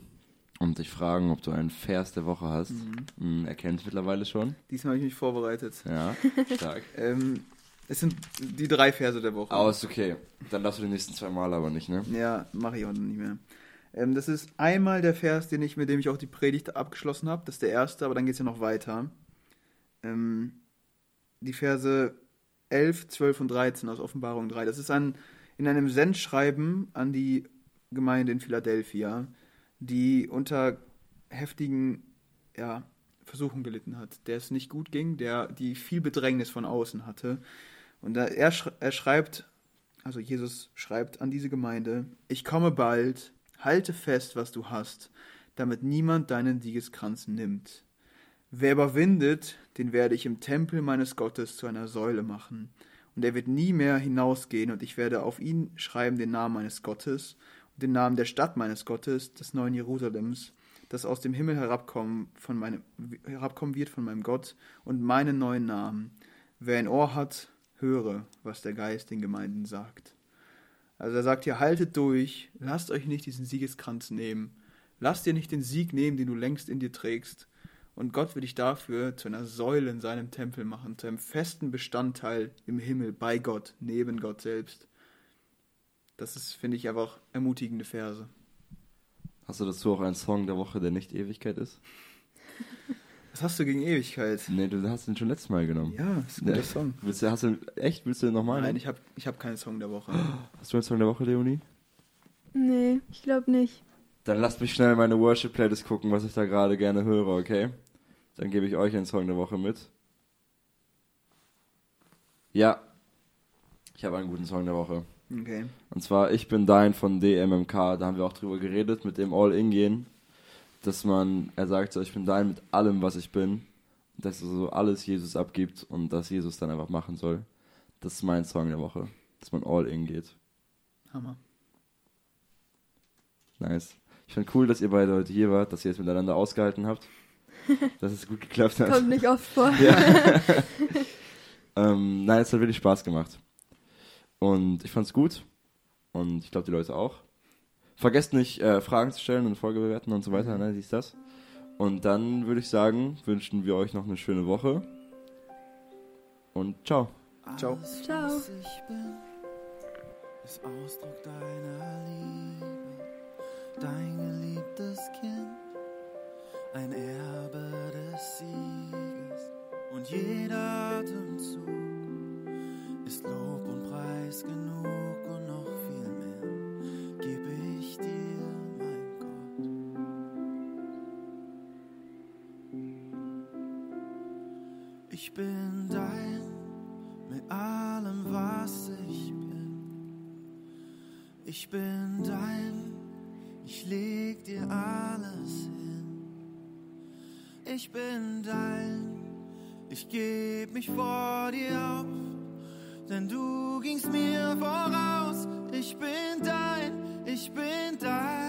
und dich fragen, ob du einen Vers der Woche hast. Hm, erkennst mittlerweile schon. Diesmal habe ich mich vorbereitet. Ja, [LAUGHS] stark. Ähm, es sind die drei Verse der Woche. Aber ist okay. Dann darfst du die nächsten zwei Mal aber nicht, ne? Ja, mache ich auch nicht mehr. Ähm, das ist einmal der Vers, den ich, mit dem ich auch die Predigt abgeschlossen habe. Das ist der erste, aber dann geht es ja noch weiter. Ähm, die Verse 11, 12 und 13 aus Offenbarung 3. Das ist ein, in einem Sendschreiben an die Gemeinde in Philadelphia, die unter heftigen ja, Versuchung gelitten hat, der es nicht gut ging, der die viel Bedrängnis von außen hatte. Und er, sch er schreibt, also Jesus schreibt an diese Gemeinde, ich komme bald, halte fest, was du hast, damit niemand deinen Siegeskranz nimmt. Wer überwindet, den werde ich im Tempel meines Gottes zu einer Säule machen. Und er wird nie mehr hinausgehen, und ich werde auf ihn schreiben den Namen meines Gottes und den Namen der Stadt meines Gottes, des neuen Jerusalems, das aus dem Himmel herabkommen, von meinem, herabkommen wird von meinem Gott, und meinen neuen Namen. Wer ein Ohr hat, höre, was der Geist den Gemeinden sagt. Also er sagt hier, haltet durch, lasst euch nicht diesen Siegeskranz nehmen, lasst dir nicht den Sieg nehmen, den du längst in dir trägst. Und Gott will dich dafür zu einer Säule in seinem Tempel machen, zu einem festen Bestandteil im Himmel, bei Gott, neben Gott selbst. Das ist, finde ich, einfach ermutigende Verse. Hast du dazu auch einen Song der Woche, der nicht Ewigkeit ist? [LAUGHS] Was hast du gegen Ewigkeit? Nee, du hast den schon letztes Mal genommen. Ja, ist ein guter Ja. [LAUGHS] Song. Willst du, hast du, echt, willst du den nochmal? Nein, ich habe ich hab keinen Song der Woche. [GASPS] Hast du einen Song der Woche, Leonie? Nee, ich glaube nicht. Dann lasst mich schnell meine Worship-Playlist gucken, was ich da gerade gerne höre, okay? Dann gebe ich euch einen Song der Woche mit. Ja, ich habe einen guten Song der Woche. Okay. Und zwar Ich bin dein von DMMK. Da haben wir auch drüber geredet, mit dem All-In-Gehen. Dass man, er sagt so, ich bin dein mit allem, was ich bin. Dass er so alles Jesus abgibt und dass Jesus dann einfach machen soll. Das ist mein Song der Woche. Dass man All-In geht. Hammer. Nice. Ich finde cool, dass ihr beide heute hier wart, dass ihr es miteinander ausgehalten habt. [LAUGHS] dass es gut geklappt hat. Kommt nicht oft vor. Ja. [LAUGHS] ähm, nein, es hat wirklich Spaß gemacht. Und ich fand's gut. Und ich glaube, die Leute auch. Vergesst nicht, äh, Fragen zu stellen und Folge bewerten und so weiter, ne? Siehst das? Und dann würde ich sagen, wünschen wir euch noch eine schöne Woche. Und ciao. Ciao. Alles, Ciao. was ich bin, ist Ausdruck deiner Liebe, dein geliebtes Kind, ein Erbe des Sieges. Und jeder Atemzug ist Lob und Preis genug und noch viel mehr gebe ich dir, mein Gott. Ich bin dein mit allem, was ich bin. Ich bin dein, ich leg dir alles hin. Ich bin dein, ich geb mich vor dir auf, denn du gingst mir voraus. Ich bin dein, ich bin dein,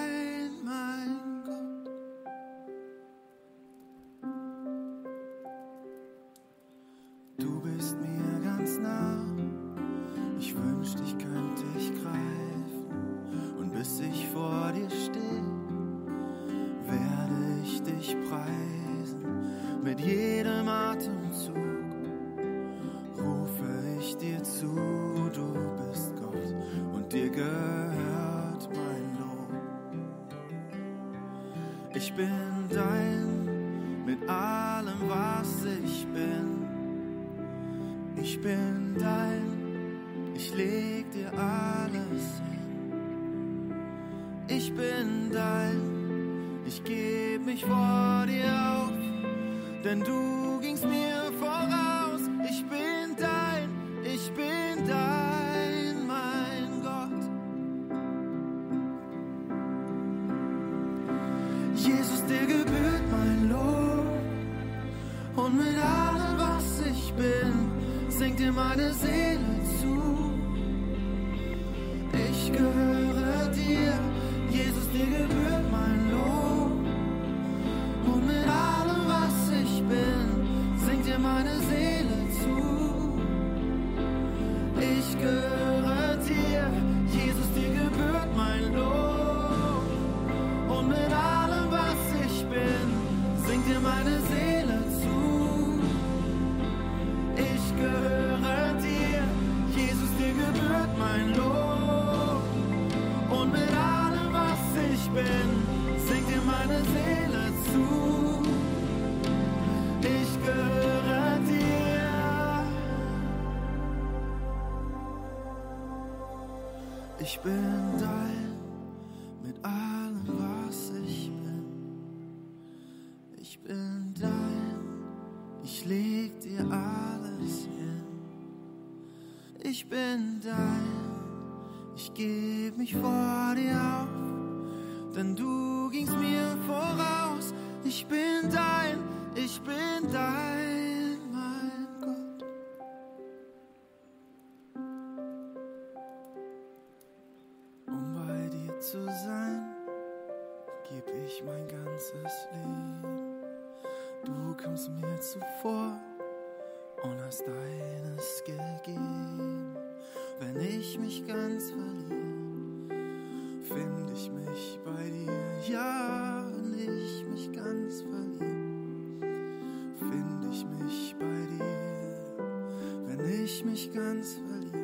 und mit allem, was ich bin, singt dir meine Seele zu. Ich gehöre dir, Jesus, dir gebührt Ich bin dein mit allem, was ich bin. Ich bin dein. Ich leg dir alles hin. Ich bin dein, ich geb mich vor dir auf, denn du gingst mir voraus. Ich bin dein, ich bin dein, ganzes Leben. Du kommst mir zuvor und hast deines gegeben. Wenn ich mich ganz verliere, finde ich mich bei dir. Ja, wenn ich mich ganz verliere, finde ich mich bei dir. Wenn ich mich ganz verliere.